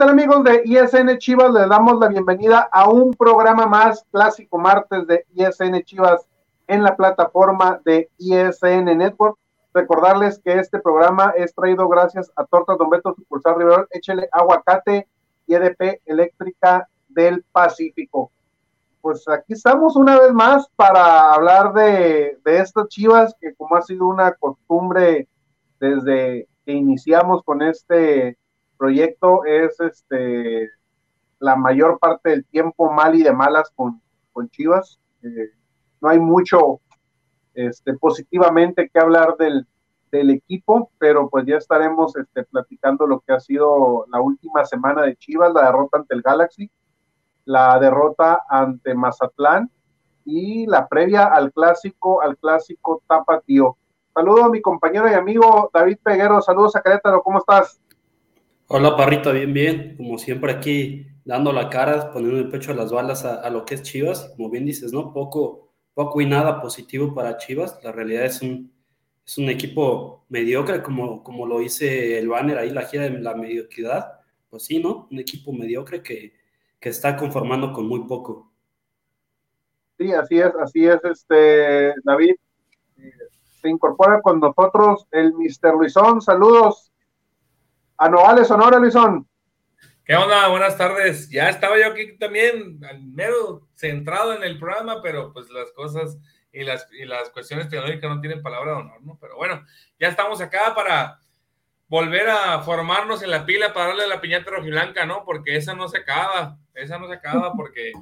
Tal amigos de ISN Chivas? Les damos la bienvenida a un programa más clásico martes de ISN Chivas en la plataforma de ISN Network. Recordarles que este programa es traído gracias a Tortas Don Beto Sucursal Rivero, échele aguacate y EDP Eléctrica del Pacífico. Pues aquí estamos una vez más para hablar de, de estas Chivas que como ha sido una costumbre desde que iniciamos con este proyecto es este la mayor parte del tiempo mal y de malas con, con Chivas. Eh, no hay mucho este, positivamente que hablar del, del, equipo, pero pues ya estaremos este, platicando lo que ha sido la última semana de Chivas, la derrota ante el Galaxy, la derrota ante Mazatlán y la previa al clásico, al clásico Tapatío. Saludo a mi compañero y amigo David Peguero, saludos a Querétaro, ¿cómo estás? Hola Parrita, bien, bien. Como siempre aquí dando la cara, poniendo el pecho a las balas a, lo que es Chivas. Como bien dices, ¿no? Poco, poco y nada positivo para Chivas. La realidad es un, es un equipo mediocre, como, como lo dice el banner ahí, la gira de la mediocridad. Pues sí, ¿no? Un equipo mediocre que, que está conformando con muy poco. Sí, así es, así es, este David. Se incorpora con nosotros el Mr. Luisón. Saludos, a Nogales, Sonora, Luisón. ¿Qué onda? Buenas tardes. Ya estaba yo aquí también, al mero centrado en el programa, pero pues las cosas y las, y las cuestiones tecnológicas no tienen palabra de honor, ¿no? Pero bueno, ya estamos acá para volver a formarnos en la pila para darle la piñata rojiblanca, ¿no? Porque esa no se acaba, esa no se acaba porque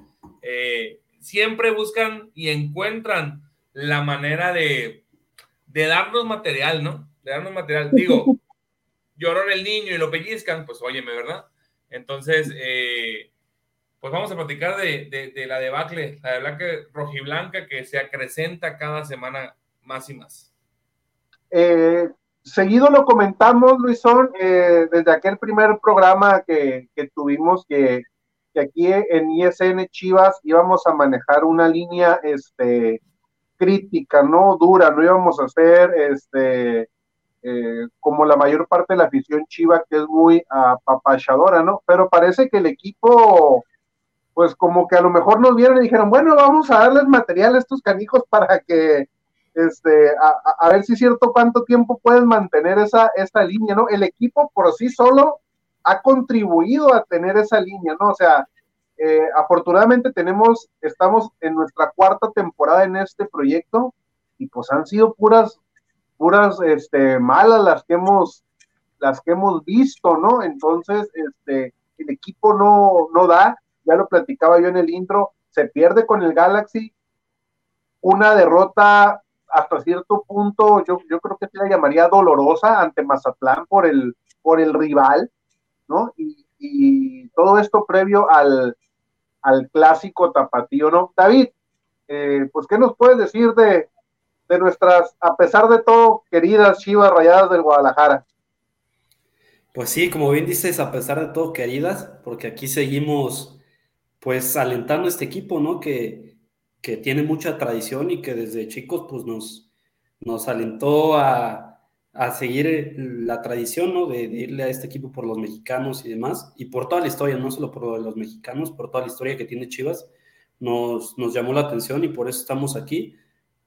eh, siempre buscan y encuentran la manera de, de darnos material, ¿no? De darnos material. Digo, lloró el niño y lo pellizcan, pues óyeme, ¿verdad? Entonces, eh, pues vamos a platicar de, de, de, la debacle, la debacle rojiblanca que se acrecenta cada semana más y más. Eh, seguido lo comentamos, Luisón, eh, desde aquel primer programa que, que tuvimos, que, que, aquí en ISN Chivas íbamos a manejar una línea este, crítica, no dura, no íbamos a hacer este, eh, como la mayor parte de la afición chiva que es muy apapachadora, ¿no? Pero parece que el equipo, pues como que a lo mejor nos vieron y dijeron, bueno, vamos a darles material a estos canijos para que, este, a, ver si es cierto cuánto tiempo pueden mantener esa, esa línea, ¿no? El equipo por sí solo ha contribuido a tener esa línea, ¿no? O sea, eh, afortunadamente tenemos, estamos en nuestra cuarta temporada en este proyecto y pues han sido puras puras este, malas las que hemos las que hemos visto, ¿no? Entonces, este, el equipo no, no da, ya lo platicaba yo en el intro, se pierde con el Galaxy, una derrota hasta cierto punto, yo, yo creo que se la llamaría dolorosa ante Mazatlán por el, por el rival, ¿no? Y, y todo esto previo al, al clásico tapatío, ¿no? David, eh, pues, ¿qué nos puedes decir de, de nuestras, a pesar de todo, queridas Chivas Rayadas del Guadalajara. Pues sí, como bien dices, a pesar de todo, queridas, porque aquí seguimos pues alentando este equipo, ¿no? Que, que tiene mucha tradición y que desde chicos pues nos, nos alentó a, a, seguir la tradición, ¿no? De, irle a este equipo por los mexicanos y demás, y por toda la historia, no solo por los mexicanos, por toda la historia que tiene Chivas, nos, nos llamó la atención y por eso estamos aquí.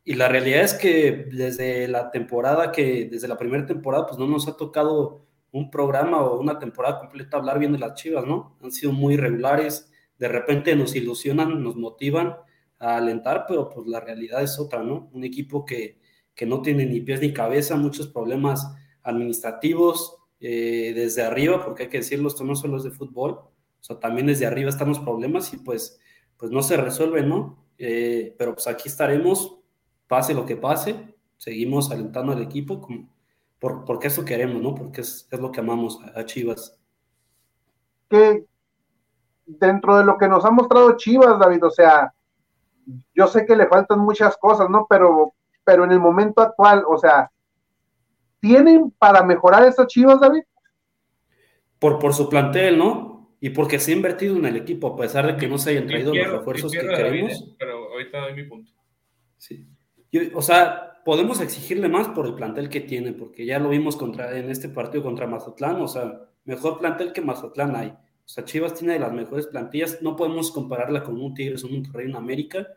Y la realidad es que desde la temporada que, desde la primera temporada, pues no nos ha tocado un programa o una temporada completa hablar bien de las Chivas, ¿no? Han sido muy regulares, de repente nos ilusionan, nos motivan a alentar, pero pues la realidad es otra, ¿no? Un equipo que, que no tiene ni pies ni cabeza, muchos problemas administrativos eh, desde arriba, porque hay que decirlo, esto no solo es de fútbol, o sea, también desde arriba están los problemas y pues, pues no se resuelven, ¿no? Eh, pero pues aquí estaremos, pase lo que pase, seguimos alentando al equipo como, por, porque eso queremos, ¿no? Porque es, es lo que amamos a, Chivas. Que dentro de lo que nos ha mostrado Chivas, David, o sea, yo sé que le faltan muchas cosas, ¿no? Pero, pero en el momento actual, o sea, ¿tienen para mejorar esas Chivas, David? Por, por su plantel, ¿no? Y porque se ha invertido en el equipo, a pesar de que no se hayan traído los refuerzos que queremos. ¿eh? pero ahorita doy mi punto. Sí. O sea, podemos exigirle más por el plantel que tiene, porque ya lo vimos contra, en este partido contra Mazatlán, o sea, mejor plantel que Mazatlán hay. O sea, Chivas tiene de las mejores plantillas. No podemos compararla con un Tigres o un Monterrey en América,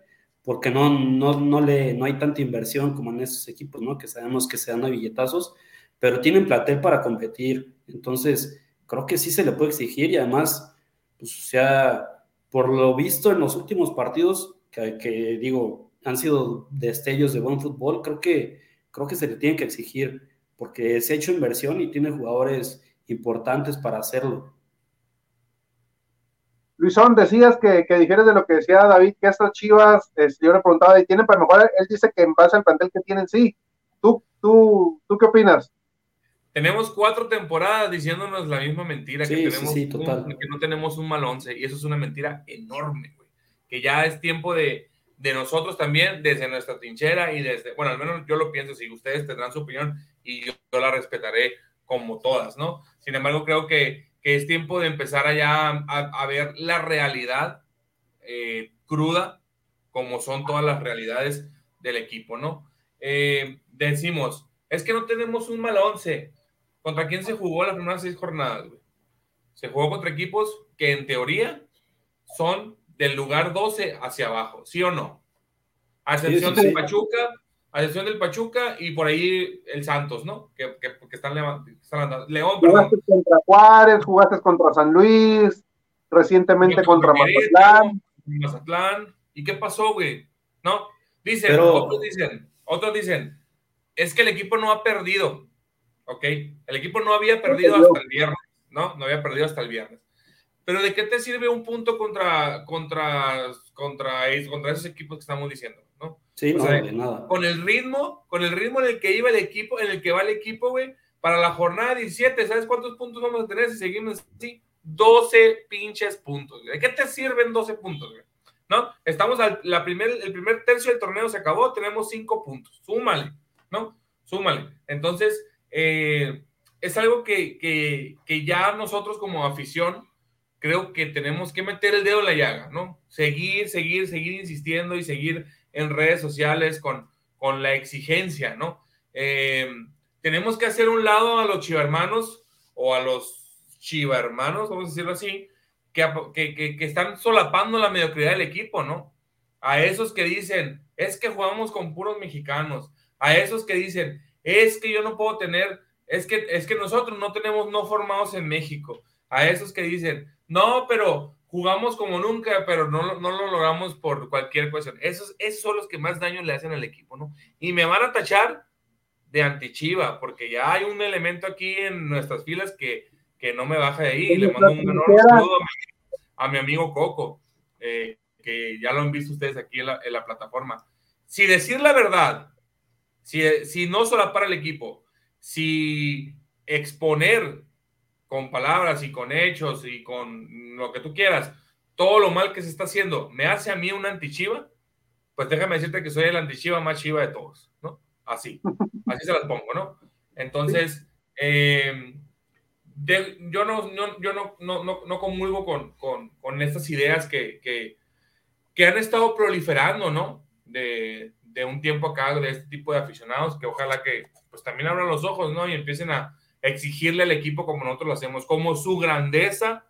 porque no, no, no, le, no hay tanta inversión como en esos equipos, ¿no? Que sabemos que se dan a billetazos, pero tienen plantel para competir. Entonces, creo que sí se le puede exigir y además, pues, o sea, por lo visto en los últimos partidos, que digo, han sido destellos de buen fútbol, creo que, creo que se le tiene que exigir, porque se ha hecho inversión y tiene jugadores importantes para hacerlo. Luisón, decías que, que dijeras de lo que decía David, que estas chivas, este, yo le preguntaba, ¿y tienen para mejorar? Él dice que en base al plantel que tienen, sí. ¿Tú, tú, tú qué opinas? Tenemos cuatro temporadas diciéndonos la misma mentira, que, tenemos que no tenemos un mal once, y eso es una mentira enorme, güey. Que ya es tiempo de, de nosotros también, desde nuestra trinchera y desde, bueno, al menos yo lo pienso, si ustedes tendrán su opinión y yo, la respetaré como todas, ¿no? Sin embargo, creo que que es tiempo de empezar allá a, ver la realidad eh, cruda, como son todas las realidades del equipo, ¿no? Eh, decimos, es que no tenemos un mal once. ¿Contra quién se jugó las primeras seis jornadas? Se jugó contra equipos que en teoría son del lugar 12 hacia abajo, ¿sí o no? A excepción de Pachuca, a excepción del Pachuca y por ahí el Santos, ¿no? Que, que, están, levantando. León, Jugaste contra Juárez, jugaste contra San Luis, recientemente contra, Mazatlán. Mazatlán. ¿Y qué pasó, güey? ¿No? Dicen, otros dicen, otros dicen, es que el equipo no ha perdido, ¿ok? El equipo no había perdido hasta el viernes, ¿no? No había perdido hasta el viernes. Pero ¿de qué te sirve un punto contra, contra, contra, contra esos equipos que estamos diciendo? Sí, nada. Con el ritmo, con el ritmo en el que iba el equipo, en el que va el equipo, güey, para la jornada 17, ¿sabes cuántos puntos vamos a tener si seguimos así? 12 pinches puntos. ¿De qué te sirven 12 puntos, güey? ¿No? Estamos al la primer, el primer tercio del torneo se acabó, tenemos 5 puntos. Súmale, ¿no? Súmale. Entonces, eh, es algo que, que, que ya nosotros como afición creo que tenemos que meter el dedo en la llaga, ¿no? Seguir, seguir, seguir insistiendo y seguir en redes sociales con, con la exigencia, ¿no? Eh, tenemos que hacer un lado a los chivarmanos o a los chivarmanos, vamos a decirlo así, que, que, que, están solapando la mediocridad del equipo, ¿no? A esos que dicen, es que jugamos con puros mexicanos, a esos que dicen, es que yo no puedo tener, es que, es que nosotros no tenemos no formados en México, a esos que dicen, no, pero jugamos como nunca, pero no, no lo logramos por cualquier cuestión. Esos, esos son los que más daño le hacen al equipo, ¿no? Y me van a tachar de antichiva, porque ya hay un elemento aquí en nuestras filas que, que no me baja de ahí. Le mando un enorme saludo a mi, amigo Coco, eh, que ya lo han visto ustedes aquí en la, en la plataforma. Si decir la verdad, si, si no para el equipo, si exponer con palabras y con hechos y con lo que tú quieras, todo lo mal que se está haciendo, me hace a mí un antichiva, pues déjame decirte que soy el antichiva más chiva de todos, ¿no? Así, así se las pongo, ¿no? Entonces, eh, yo, no, yo no, no, no, comulgo con, con, con, estas ideas que, que, que, han estado proliferando, ¿no? De, de un tiempo acá de este tipo de aficionados que ojalá que pues también abran los ojos, ¿no? Y empiecen a exigirle al equipo como nosotros lo hacemos, como su grandeza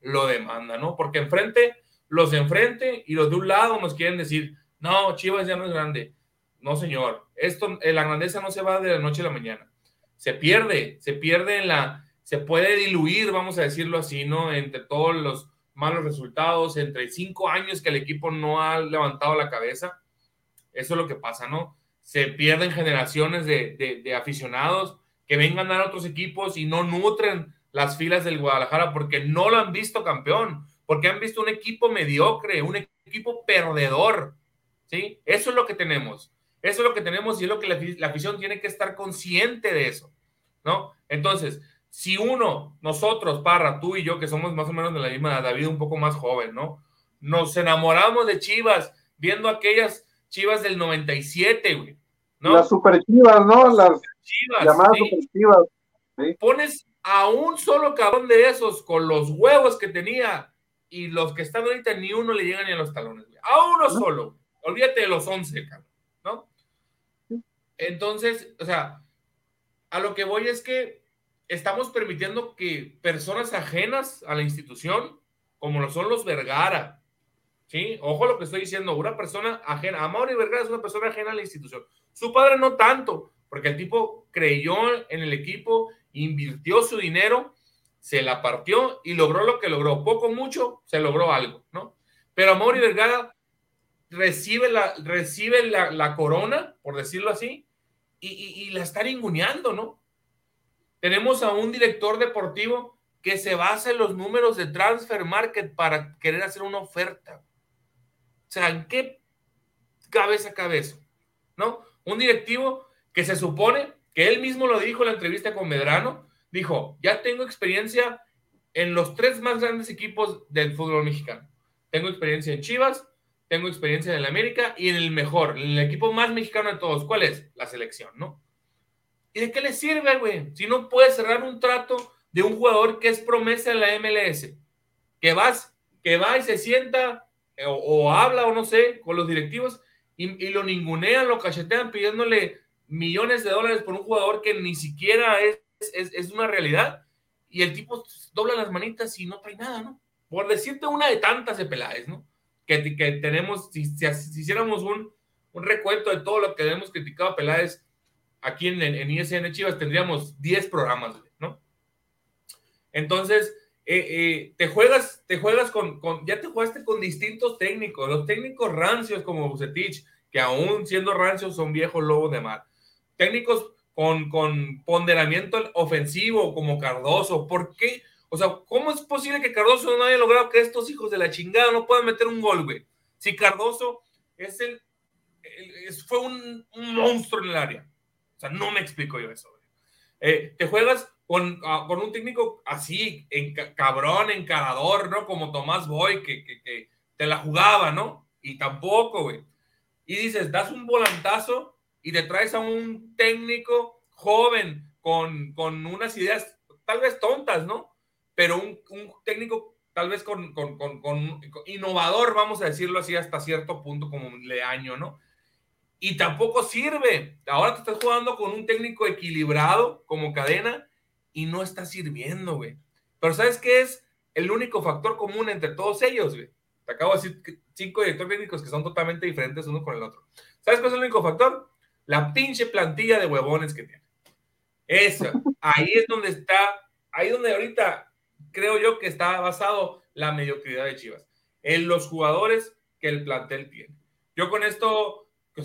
lo demanda, ¿no? Porque enfrente, los de enfrente y los de un lado nos quieren decir, no, Chivas ya no es grande. No, señor, esto, eh, la grandeza no se va de la noche a la mañana. Se pierde, se pierde en la, se puede diluir, vamos a decirlo así, ¿no? Entre todos los malos resultados, entre cinco años que el equipo no ha levantado la cabeza. Eso es lo que pasa, ¿no? Se pierden generaciones de, de, aficionados que vengan a otros equipos y no nutren las filas del Guadalajara porque no lo han visto campeón, porque han visto un equipo mediocre, un equipo perdedor, ¿sí? Eso es lo que tenemos. Eso es lo que tenemos y es lo que la, afición tiene que estar consciente de eso, ¿no? Entonces, si uno, nosotros, Parra, tú y yo, que somos más o menos de la misma edad, David un poco más joven, ¿no? Nos enamoramos de Chivas, viendo aquellas Chivas del 97, güey. ¿No? Las super Chivas, ¿no? Las chivas, llamadas super Chivas. Pones a un solo cabrón de esos con los huevos que tenía y los que están ahorita ni uno le llegan ni a los talones, güey. A uno solo. Olvídate de los 11, cabrón, ¿no? Entonces, o sea, a lo que voy es que estamos permitiendo que personas ajenas a la institución, como lo son los Vergara, ¿sí? Ojo lo que estoy diciendo, una persona ajena, a Vergara es una persona ajena a la institución. Su padre no tanto, porque el tipo creyó en el equipo, invirtió su dinero, se la partió y logró lo que logró. Poco, mucho, se logró algo, ¿no? Pero Mauri Vergara recibe la, recibe la, corona, por decirlo así, y, y la está ninguneando, ¿no? Tenemos a un director deportivo que se basa en los números de transfer market para querer hacer una oferta. O sea, ¿en qué cabeza cabeza? ¿No? Un directivo que se supone que él mismo lo dijo en la entrevista con Medrano, dijo, ya tengo experiencia en los tres más grandes equipos del fútbol mexicano. Tengo experiencia en Chivas, tengo experiencia en el América y en el mejor, en el equipo más mexicano de todos. ¿Cuál es? La selección, ¿no? ¿Y de qué le sirve, güey? Si no puedes cerrar un trato de un jugador que es promesa en la MLS, que vas, que va y se sienta o, habla o no sé con los directivos y, lo ningunean, lo cachetean pidiéndole millones de dólares por un jugador que ni siquiera es, es, una realidad y el tipo dobla las manitas y no trae nada, ¿no? Por decirte una de tantas de Peláez, ¿no? Que, que tenemos, si, si, hiciéramos un, un, recuento de todo lo que hemos criticado a Peláez aquí en, en ISN Chivas tendríamos 10 programas, ¿no? Entonces, eh, eh, te juegas, te juegas con, ya te jugaste con distintos técnicos, los técnicos rancios como Bucetich, que aún siendo rancios son viejos lobos de mar, técnicos con, con ponderamiento ofensivo como Cardoso, ¿por qué? O sea, ¿cómo es posible que Cardoso no haya logrado que estos hijos de la chingada no puedan meter un gol, güey? Si Cardoso es el, fue un, monstruo en el área. O sea, no me explico yo eso. Eh, te juegas con, ah, con, un técnico así, en, cabrón, encarador, ¿no? Como Tomás Boy, que, que, te la jugaba, ¿no? Y tampoco, güey. Y dices, das un volantazo y te traes a un técnico joven con, con unas ideas tal vez tontas, ¿no? Pero un, un técnico tal vez con, con, con, innovador, vamos a decirlo así, hasta cierto punto como un leaño, ¿no? y tampoco sirve. Ahora te estás jugando con un técnico equilibrado como cadena y no está sirviendo, güey. Pero ¿sabes qué es el único factor común entre todos ellos, güey? Te acabo de decir cinco directores técnicos que son totalmente diferentes uno con el otro. ¿Sabes cuál es el único factor? La pinche plantilla de huevones que tiene. Eso, ahí es donde está, ahí donde ahorita creo yo que está basado la mediocridad de Chivas, en los jugadores que el plantel tiene. Yo con esto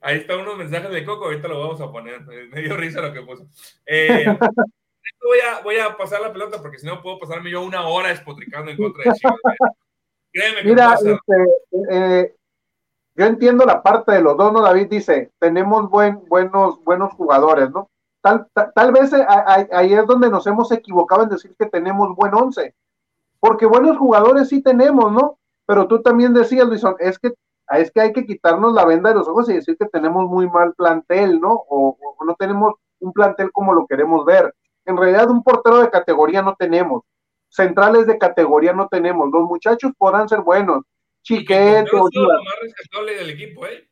Ahí están unos mensajes de Coco, ahorita lo vamos a poner. Me dio risa lo que puso. Eh, voy, a, voy a pasar la pelota porque si no puedo pasarme yo una hora espotricando en contra de Chivas. Créeme que Mira, este, eh, yo entiendo la parte de los dos, ¿no? David dice, tenemos buen, buenos, buenos jugadores, ¿no? Tal, tal, vez eh, ahí es donde nos hemos equivocado en decir que tenemos buen once, porque buenos jugadores sí tenemos, ¿no? Pero tú también decías, Luisón, es que es que hay que quitarnos la venda de los ojos y decir que tenemos muy mal plantel, ¿no? O, no tenemos un plantel como lo queremos ver. En realidad un portero de categoría no tenemos, centrales de categoría no tenemos, los muchachos podrán ser buenos, equipo, ¿eh?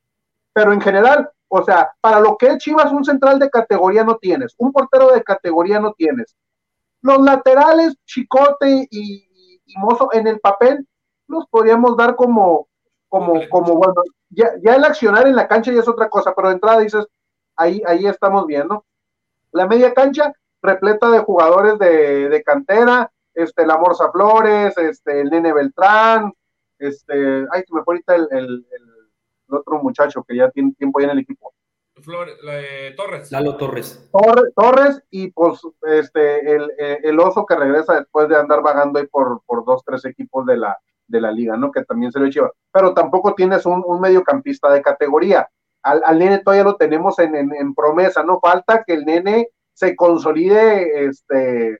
pero en general, o sea, para lo que es Chivas, un central de categoría no tienes, un portero de categoría no tienes. Los laterales, Chicote y, Mozo, en el papel, los podríamos dar como, como, como bueno, ya, ya el accionar en la cancha ya es otra cosa, pero de entrada dices, ahí, ahí estamos viendo. La media cancha, repleta de jugadores de, de cantera, este, la Morsa Flores, este, el Nene Beltrán, este, ay, se me fue ahorita el, el, otro muchacho que ya tiene tiempo ya en el equipo. Torres. Lalo Torres. Torres. y pues este el, el, oso que regresa después de andar vagando ahí por, por dos, tres equipos de la, de la liga, ¿no? Que también se lo lleva. Pero tampoco tienes un, un mediocampista de categoría. Al, al, nene todavía lo tenemos en, en, en, promesa, ¿no? Falta que el nene se consolide este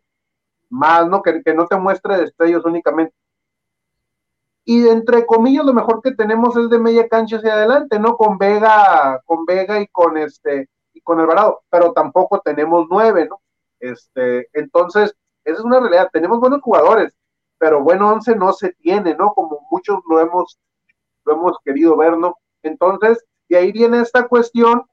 más, ¿no? Que, que no te muestre destellos únicamente y entre comillas lo mejor que tenemos es de media cancha hacia adelante, ¿no? Con Vega, con Vega y con este y con Alvarado, pero tampoco tenemos nueve, ¿no? Este, entonces, esa es una realidad, tenemos buenos jugadores, pero bueno once no se tiene, ¿no? Como muchos lo hemos, lo hemos querido ver, ¿no? Entonces, y ahí viene esta cuestión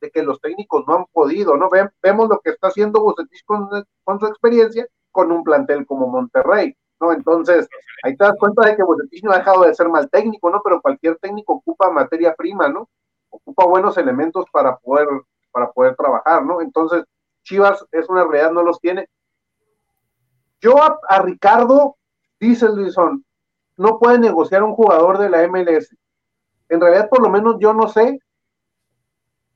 de que los técnicos no han podido, ¿no? vemos lo que está haciendo Bucetich con, con su experiencia con un plantel como Monterrey ¿no? Entonces, ahí te das cuenta de que Bucetich no ha dejado de ser mal técnico, ¿no? Pero cualquier técnico ocupa materia prima, ¿no? Ocupa buenos elementos para poder, para poder trabajar, ¿no? Entonces, Chivas es una realidad, no los tiene. Yo a, Ricardo, dice Luisón, no puede negociar un jugador de la MLS. En realidad, por lo menos yo no sé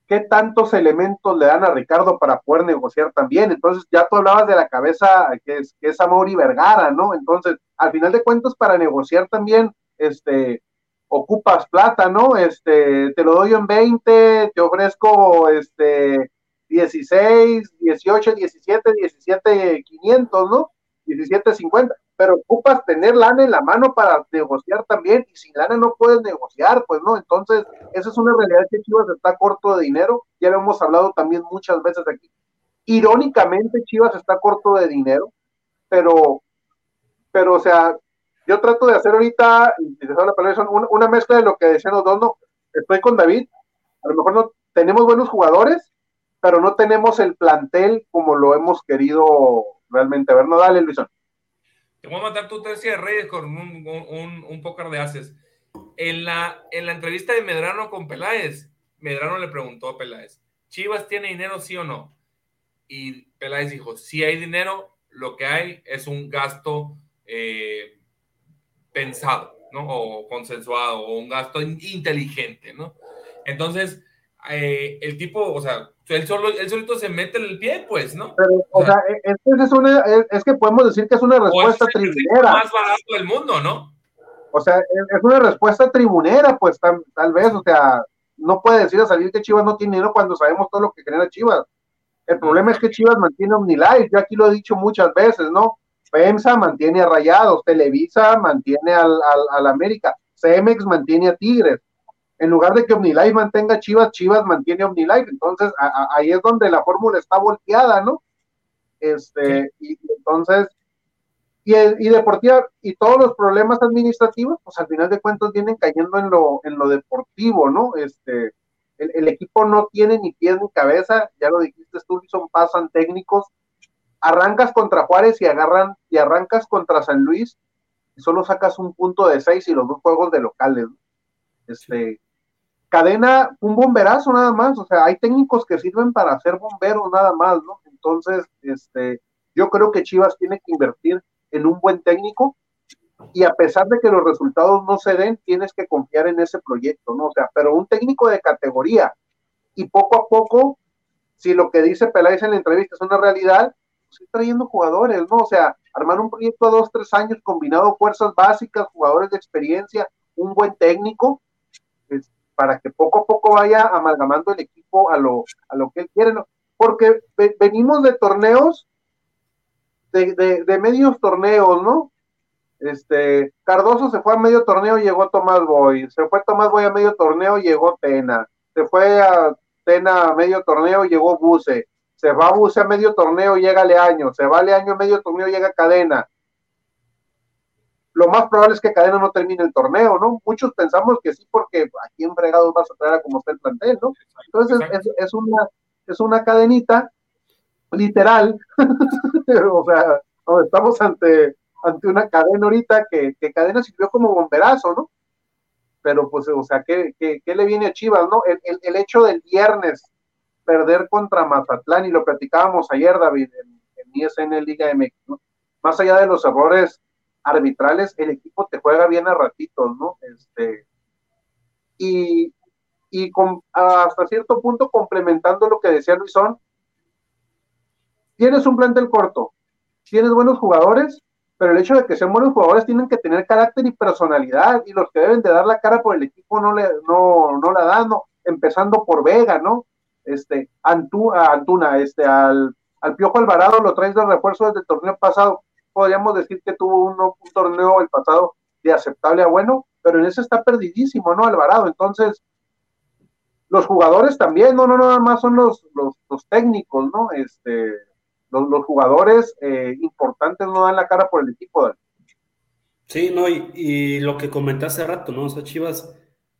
qué tantos elementos le dan a Ricardo para poder negociar también. Entonces, ya tú hablabas de la cabeza que es, que es Amaury Vergara, ¿no? Entonces, al final de cuentas, para negociar también, este, ocupas plata, ¿no? Este, te lo doy en 20, te ofrezco, este, 16, 18, 17, 17, 500, ¿no? 17, 50 pero ocupas tener lana en la mano para negociar también, y sin lana no puedes negociar, pues no, entonces esa es una realidad que Chivas está corto de dinero, ya lo hemos hablado también muchas veces aquí. Irónicamente Chivas está corto de dinero, pero, pero o sea, yo trato de hacer ahorita, una mezcla de lo que decían los dos, no, estoy con David, a lo mejor no tenemos buenos jugadores, pero no tenemos el plantel como lo hemos querido realmente ver. No, dale, Luisón. Te voy a matar tu tercia de Reyes con un, un, un pócar de haces. En la, en la entrevista de Medrano con Peláez, Medrano le preguntó a Peláez, ¿Chivas tiene dinero sí o no? Y Peláez dijo, si hay dinero, lo que hay es un gasto eh, pensado, ¿no? O consensuado, o un gasto inteligente, ¿no? Entonces, eh, el tipo, o sea, él, solo, él solito se mete el pie, pues, ¿no? Pero, o, sea, es, es, una, es, que podemos decir que es una respuesta tribunera. más barato del mundo, ¿no? O sea, es, una respuesta tribunera, pues, tal, tal vez, o sea, no puede decir a salir que Chivas no tiene dinero cuando sabemos todo lo que genera Chivas. El problema es que Chivas mantiene OmniLife, yo aquí lo he dicho muchas veces, ¿no? FEMSA mantiene a Rayados, Televisa mantiene al, al, al América, Cemex mantiene a Tigres en lugar de que OmniLife mantenga Chivas, Chivas mantiene OmniLife. Entonces, ahí es donde la fórmula está volteada, ¿no? Este, y, entonces, y, y, deportiva, y todos los problemas administrativos, pues al final de cuentas vienen cayendo en lo, en lo deportivo, ¿no? Este, el, equipo no tiene ni pies ni cabeza, ya lo dijiste tú, son pasan técnicos, arrancas contra Juárez y agarran, y arrancas contra San Luis, y solo sacas un punto de seis y los dos juegos de locales, ¿no? Este, cadena, un bomberazo nada más, o sea, hay técnicos que sirven para ser bomberos nada más, ¿no? Entonces, este, yo creo que Chivas tiene que invertir en un buen técnico y a pesar de que los resultados no se den, tienes que confiar en ese proyecto, ¿no? O sea, pero un técnico de categoría y poco a poco, si lo que dice Peláez en la entrevista es una realidad, pues ir trayendo jugadores, ¿no? O sea, armar un proyecto a dos, tres años combinado fuerzas básicas, jugadores de experiencia, un buen técnico, para que poco a poco vaya amalgamando el equipo a lo, a lo que él quiere, ¿no? porque venimos de torneos, de, de, medios torneos, ¿no? Este, Cardoso se fue a medio torneo, llegó Tomás Boy, se fue Tomás Boy a medio torneo, llegó Tena, se fue a Tena a medio torneo, llegó Buse, se va a Buse a medio torneo, llega Leaño, se va Leaño a medio torneo, llega Cadena. Lo más probable es que Cadena no termine el torneo, ¿no? Muchos pensamos que sí, porque aquí en fregados vas a traer a como está el plantel, ¿no? Entonces es, es, una, es una cadenita literal, o sea, estamos ante, ante una cadena ahorita que, que cadena sirvió como bomberazo, ¿no? Pero pues, o sea, ¿qué, qué, qué le viene a Chivas, no? El, el, el, hecho del viernes perder contra Mazatlán, y lo platicábamos ayer, David, en, en ISN Liga MX, ¿no? Más allá de los errores arbitrales, el equipo te juega bien a ratitos, ¿no? Este, y, y con, hasta cierto punto complementando lo que decía Luisón, tienes un plantel corto, tienes buenos jugadores, pero el hecho de que sean buenos jugadores tienen que tener carácter y personalidad, y los que deben de dar la cara por el equipo no le, no, no la dan, ¿no? empezando por Vega, ¿no? Este, Antu, Antuna, este, al, al Piojo Alvarado lo traes de refuerzo desde el torneo pasado, podríamos decir que tuvo un, torneo el pasado de aceptable a bueno, pero en ese está perdidísimo, ¿no? Alvarado. Entonces, los jugadores también, no, no, nada más son los, los, técnicos, ¿no? Este, los, jugadores eh, importantes no dan la cara por el equipo. Sí, no, y, lo que comenté hace rato, ¿no? O sea, Chivas,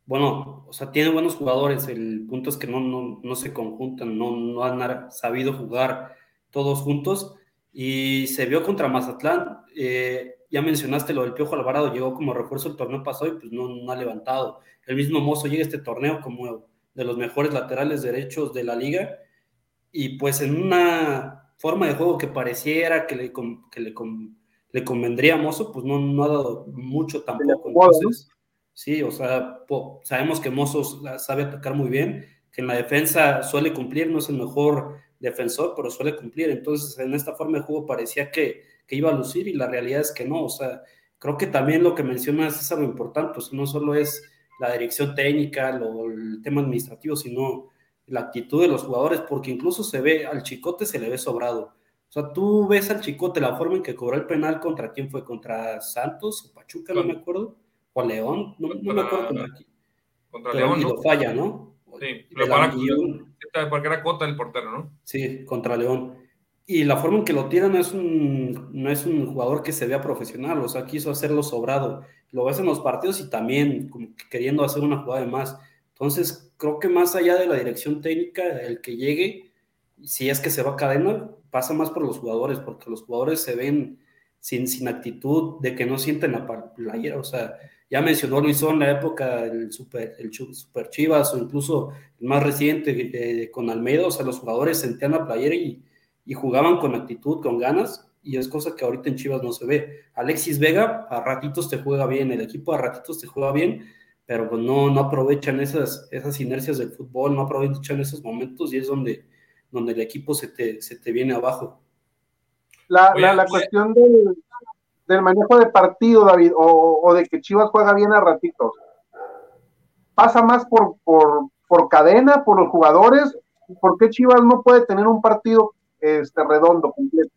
bueno, o sea, tiene buenos jugadores, el punto es que no, no, no se conjuntan, no, no han sabido jugar todos juntos y se vio contra Mazatlán. Eh, ya mencionaste lo del Piojo Alvarado, llegó como refuerzo el torneo pasado y pues no, no ha levantado. El mismo Mozo llega a este torneo como de los mejores laterales derechos de la liga y pues en una forma de juego que pareciera que le, que le, le convendría a Mozo, pues no, no ha dado mucho tampoco. Entonces, sí, o sea, sabemos que Mozo sabe atacar muy bien, que en la defensa suele cumplir, no es el mejor defensor, pero suele cumplir. Entonces, en esta forma de juego parecía que, que, iba a lucir y la realidad es que no. O sea, creo que también lo que mencionas es algo importante. No solo es la dirección técnica, lo, el tema administrativo, sino la actitud de los jugadores, porque incluso se ve, al Chicote se le ve sobrado. O sea, tú ves al Chicote la forma en que cobró el penal contra quién fue, contra Santos o Pachuca, no me acuerdo, o León, no, no me acuerdo contra quién. Contra León. Y lo falla, ¿no? Sí, lo para, porque era Cota el portero, ¿no? Sí, contra León. Y la forma en que lo tira no es un, no es un jugador que se vea profesional, o sea, quiso hacerlo sobrado. Lo ves en los partidos y también queriendo hacer una jugada de más. Entonces, creo que más allá de la dirección técnica, el que llegue, si es que se va a cadena, pasa más por los jugadores, porque los jugadores se ven sin, sin actitud de que no sienten la playera, o sea, ya mencionó Luisón la época del super, el super Chivas o incluso el más reciente eh, con Almeida, o sea, los jugadores sentían la playera y, y, jugaban con actitud, con ganas, y es cosa que ahorita en Chivas no se ve. Alexis Vega a ratitos te juega bien, el equipo a ratitos te juega bien, pero pues no, no aprovechan esas, esas inercias del fútbol, no aprovechan esos momentos y es donde, donde el equipo se te, se te viene abajo. La, la, la cuestión del, del manejo de partido, David, o, de que Chivas juega bien a ratitos. ¿Pasa más por, por, por cadena, por los jugadores? ¿Por qué Chivas no puede tener un partido este, redondo, completo?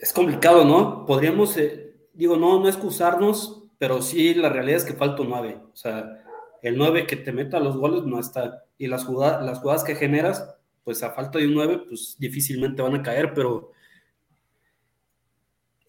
Es complicado, ¿no? Podríamos, eh, digo, no, no excusarnos, pero sí la realidad es que falta un 9. O sea, el 9 que te meta los goles no está. Y las jugadas, las jugadas que generas, pues a falta de un 9, pues difícilmente van a caer, pero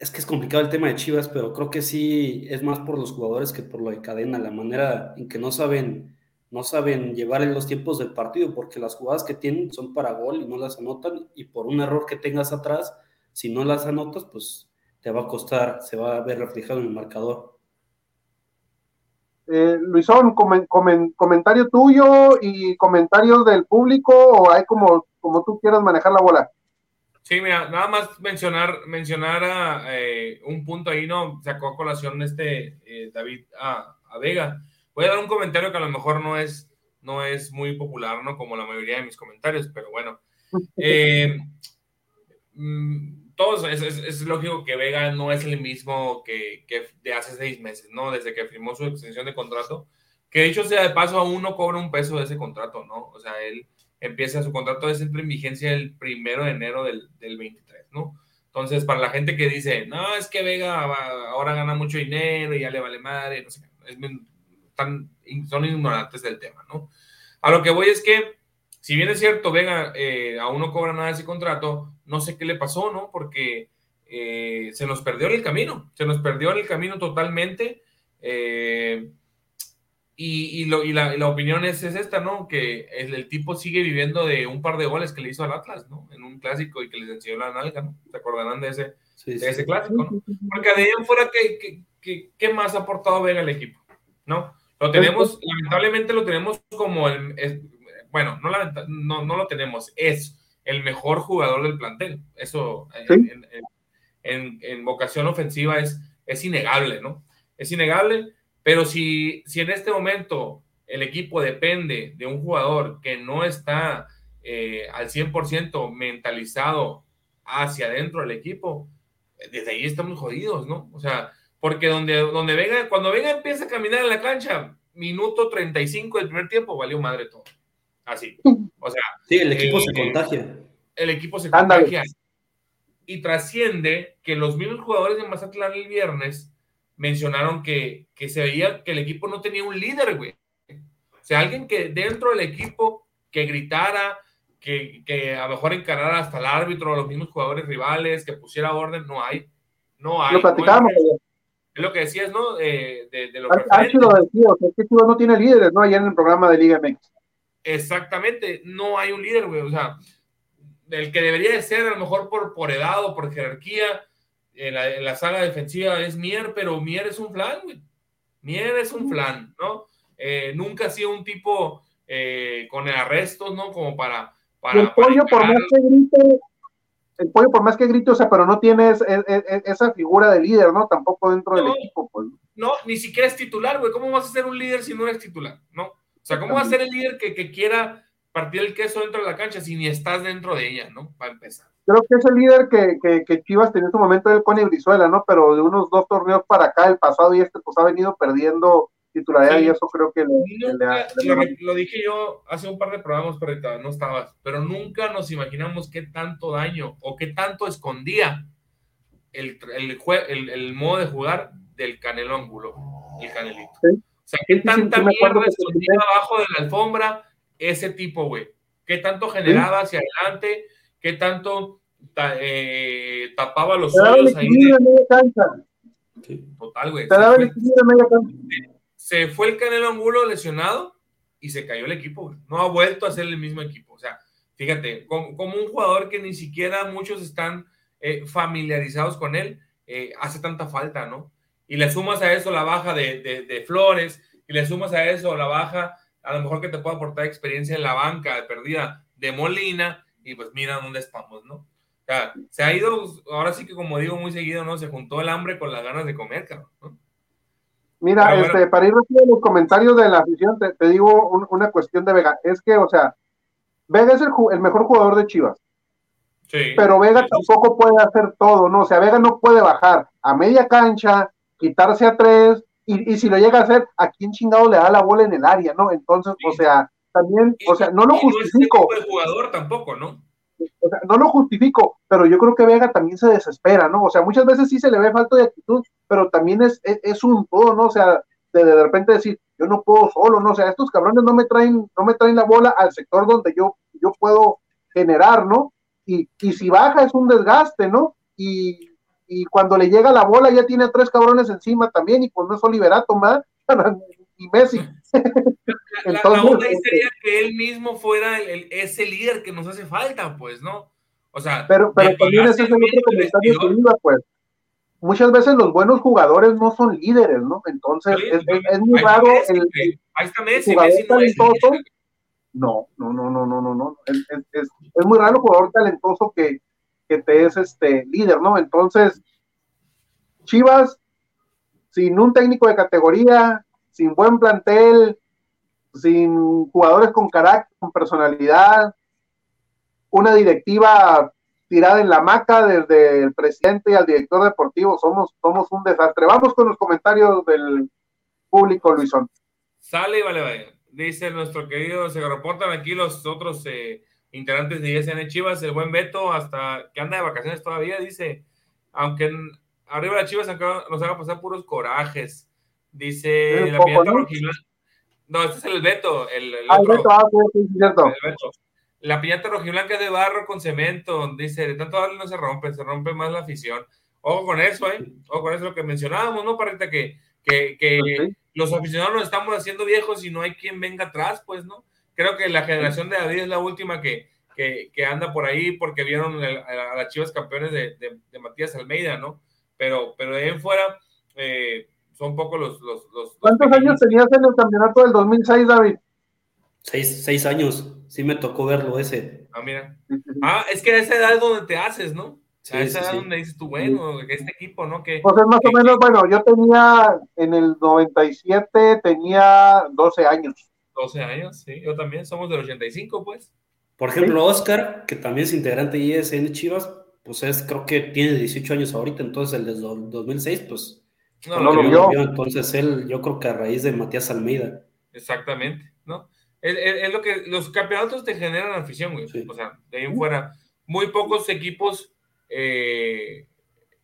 es que es complicado el tema de Chivas, pero creo que sí es más por los jugadores que por lo de cadena, la manera en que no saben, no saben llevar en los tiempos del partido, porque las jugadas que tienen son para gol y no las anotan, y por un error que tengas atrás, si no las anotas, pues te va a costar, se va a ver reflejado en el marcador. Eh, Luisón, comentario tuyo y comentarios del público, o hay como, como tú quieras manejar la bola. Sí, mira, nada más mencionar, mencionar a, eh, un punto ahí, ¿no? Sacó a colación este eh, David a, Vega. Voy a dar un comentario que a lo mejor no es, no es muy popular, ¿no? Como la mayoría de mis comentarios, pero bueno. Eh, mm, todos, es, es, lógico que Vega no es el mismo que, que, de hace seis meses, ¿no? Desde que firmó su extensión de contrato. Que dicho sea de paso, aún no cobra un peso de ese contrato, ¿no? O sea, él empieza su contrato de siempre en vigencia el primero de enero del, del 23, ¿no? Entonces, para la gente que dice, no, es que Vega ahora gana mucho dinero y ya le vale madre, no sé, son ignorantes del tema, ¿no? A lo que voy es que, si bien es cierto, Vega eh, aún no cobra nada de ese contrato, no sé qué le pasó, ¿no? Porque eh, se nos perdió en el camino, se nos perdió en el camino totalmente. Eh, y, la, opinión es, esta, ¿no? Que el, tipo sigue viviendo de un par de goles que le hizo al Atlas, ¿no? En un clásico y que les enseñó la nalga, ¿no? ¿Se acordarán de ese, ese clásico, ¿no? Porque de ahí en fuera, ¿qué, qué, más ha aportado Vega al equipo? ¿No? Lo tenemos, lamentablemente lo tenemos como el, bueno, no, no, no, lo tenemos, es el mejor jugador del plantel. Eso en, en, vocación ofensiva es, es innegable, ¿no? Es innegable, pero si, si en este momento el equipo depende de un jugador que no está eh, al 100% mentalizado hacia adentro del equipo, desde ahí estamos jodidos, ¿no? O sea, porque donde, donde venga, cuando venga empieza a caminar en la cancha, minuto 35 del primer tiempo, valió madre todo. Así. O sea. Sí, el equipo se eh, contagia. El equipo se contagia. Y trasciende que los mismos jugadores de Mazatlán el viernes mencionaron que, que se veía que el equipo no tenía un líder, güey. O sea, alguien que dentro del equipo que gritara, que, que a lo mejor encarara hasta el árbitro, a los mismos jugadores rivales, que pusiera orden, no hay. No hay. Lo platicamos. es lo que decías, ¿no? de, de, lo lo que no tiene líderes, ¿no? Allá en el programa de Liga MX. Exactamente, no hay un líder, güey. O sea, el que debería de ser, a lo mejor por, por edad o por jerarquía, en la, en la saga defensiva es Mier, pero Mier es un flan, güey. Mier es un flan, ¿no? Eh, nunca ha sido un tipo eh, con arrestos, ¿no? Como para. para el pollo, por más que grite, el pollo, por más que grite, o sea, pero no tiene esa figura de líder, ¿no? Tampoco dentro del equipo, pues. No, ni siquiera es titular, güey. ¿Cómo vas a ser un líder si no eres titular? ¿No? O sea, ¿cómo va a ser el líder que, quiera partir el queso dentro de la cancha si ni estás dentro de ella, ¿no? Para empezar. Creo que es el líder que, que, Chivas tenía en su momento el Cone Brizuela, ¿no? Pero de unos dos torneos para acá, el pasado y este, pues ha venido perdiendo titularidad y eso creo que le, lo, dije yo hace un par de programas, pero no estabas, pero nunca nos imaginamos qué tanto daño o qué tanto escondía el, el, el, modo de jugar del Canelo Ángulo, el Canelito. ¿Sí? O sea, ¿qué tanta mierda escondía abajo de la alfombra ese tipo, güey? ¿Qué tanto generaba hacia adelante? ¿Qué tanto eh, tapaba los suelos ahí? Total, güey. Se, fue el Canelo Angulo lesionado y se cayó el equipo, güey. No ha vuelto a ser el mismo equipo. O sea, fíjate, como, un jugador que ni siquiera muchos están eh, familiarizados con él, eh, hace tanta falta, ¿no? y le sumas a eso la baja de, Flores, y le sumas a eso la baja, a lo mejor que te pueda aportar experiencia en la banca de perdida de Molina, y pues mira dónde estamos, ¿no? O sea, se ha ido, ahora sí que como digo muy seguido, ¿no? Se juntó el hambre con las ganas de comer, cabrón, Mira, este, para ir a los comentarios de la afición, te, digo una cuestión de Vega. Es que, o sea, Vega es el, mejor jugador de Chivas. Sí, pero Vega tampoco puede hacer todo, ¿no? O sea, Vega no puede bajar a media cancha, quitarse a tres, y, si lo llega a hacer, ¿a quién chingado le da la bola en el área, no? Entonces, o sea, también, o sea, no lo justifico. No jugador tampoco, ¿no? O sea, no lo justifico, pero yo creo que Vega también se desespera, ¿no? O sea, muchas veces sí se le ve falta de actitud, pero también es, es, un todo, ¿no? O sea, de, de repente decir, yo no puedo solo, ¿no? O sea, estos cabrones no me traen, no me traen la bola al sector donde yo, yo puedo generar, ¿no? Y, y si baja es un desgaste, ¿no? Y, y cuando le llega la bola ya tiene tres cabrones encima también, y pues no es Oliverato más, y Messi. La, Entonces, este, sería que él mismo fuera el, ese líder que nos hace falta, pues, ¿no? O sea, pero, pero también ese es el otro comentario que iba, pues. Muchas veces los buenos jugadores no son líderes, ¿no? Entonces, es, es, muy raro el, ahí está Messi, Messi no talentoso. No, no, no, no, no, no, no. Es, es, es, muy raro el jugador talentoso que, que te es este líder, ¿no? Entonces, Chivas, sin un técnico de categoría, sin buen plantel, sin jugadores con carácter, con personalidad, una directiva tirada en la maca desde el presidente y al director deportivo, somos, somos un desastre. Vamos con los comentarios del público, Luisón. Sale, vale, vale. Dice nuestro querido, se reportan aquí los otros eh, integrantes de ISN Chivas, el buen Beto, hasta que anda de vacaciones todavía, dice, aunque arriba de Chivas nos haga pasar puros corajes. Dice la ¿no? no, este es el Beto, el, ah, otro, Beto, ah, sí, cierto. El Beto. La piñata rojiblanca es de barro con cemento, dice, de tanto darle no se rompe, se rompe más la afición. Ojo con eso, ¿eh? Ojo con eso lo que mencionábamos, ¿no, Parrita? Que, que, que los aficionados nos estamos haciendo viejos y no hay quien venga atrás, pues, ¿no? Creo que la generación de David es la última que, que, que anda por ahí porque vieron a las chivas campeones de, de, Matías Almeida, ¿no? Pero, pero de ahí en fuera eh, son pocos los, los, los ¿Cuántos años tenías en el campeonato del 2006, David? Seis, seis años, sí me tocó verlo ese. Ah, mira. Ah, es que a esa edad es donde te haces, ¿no? a esa edad donde dices tú, bueno, este equipo, ¿no? Que, pues es más o menos, bueno, yo tenía en el 97, tenía 12 años. 12 años, sí, yo también, somos del 85, pues. Por ejemplo, Oscar, que también es integrante de ISN Chivas, pues es, creo que tiene 18 años ahorita, entonces el de 2006, pues. No, no lo vio. Entonces él, yo creo que a raíz de Matías Almeida. Exactamente, ¿no? Es, lo que los campeonatos te generan afición, güey. O sea, de ahí en fuera, muy pocos equipos, eh,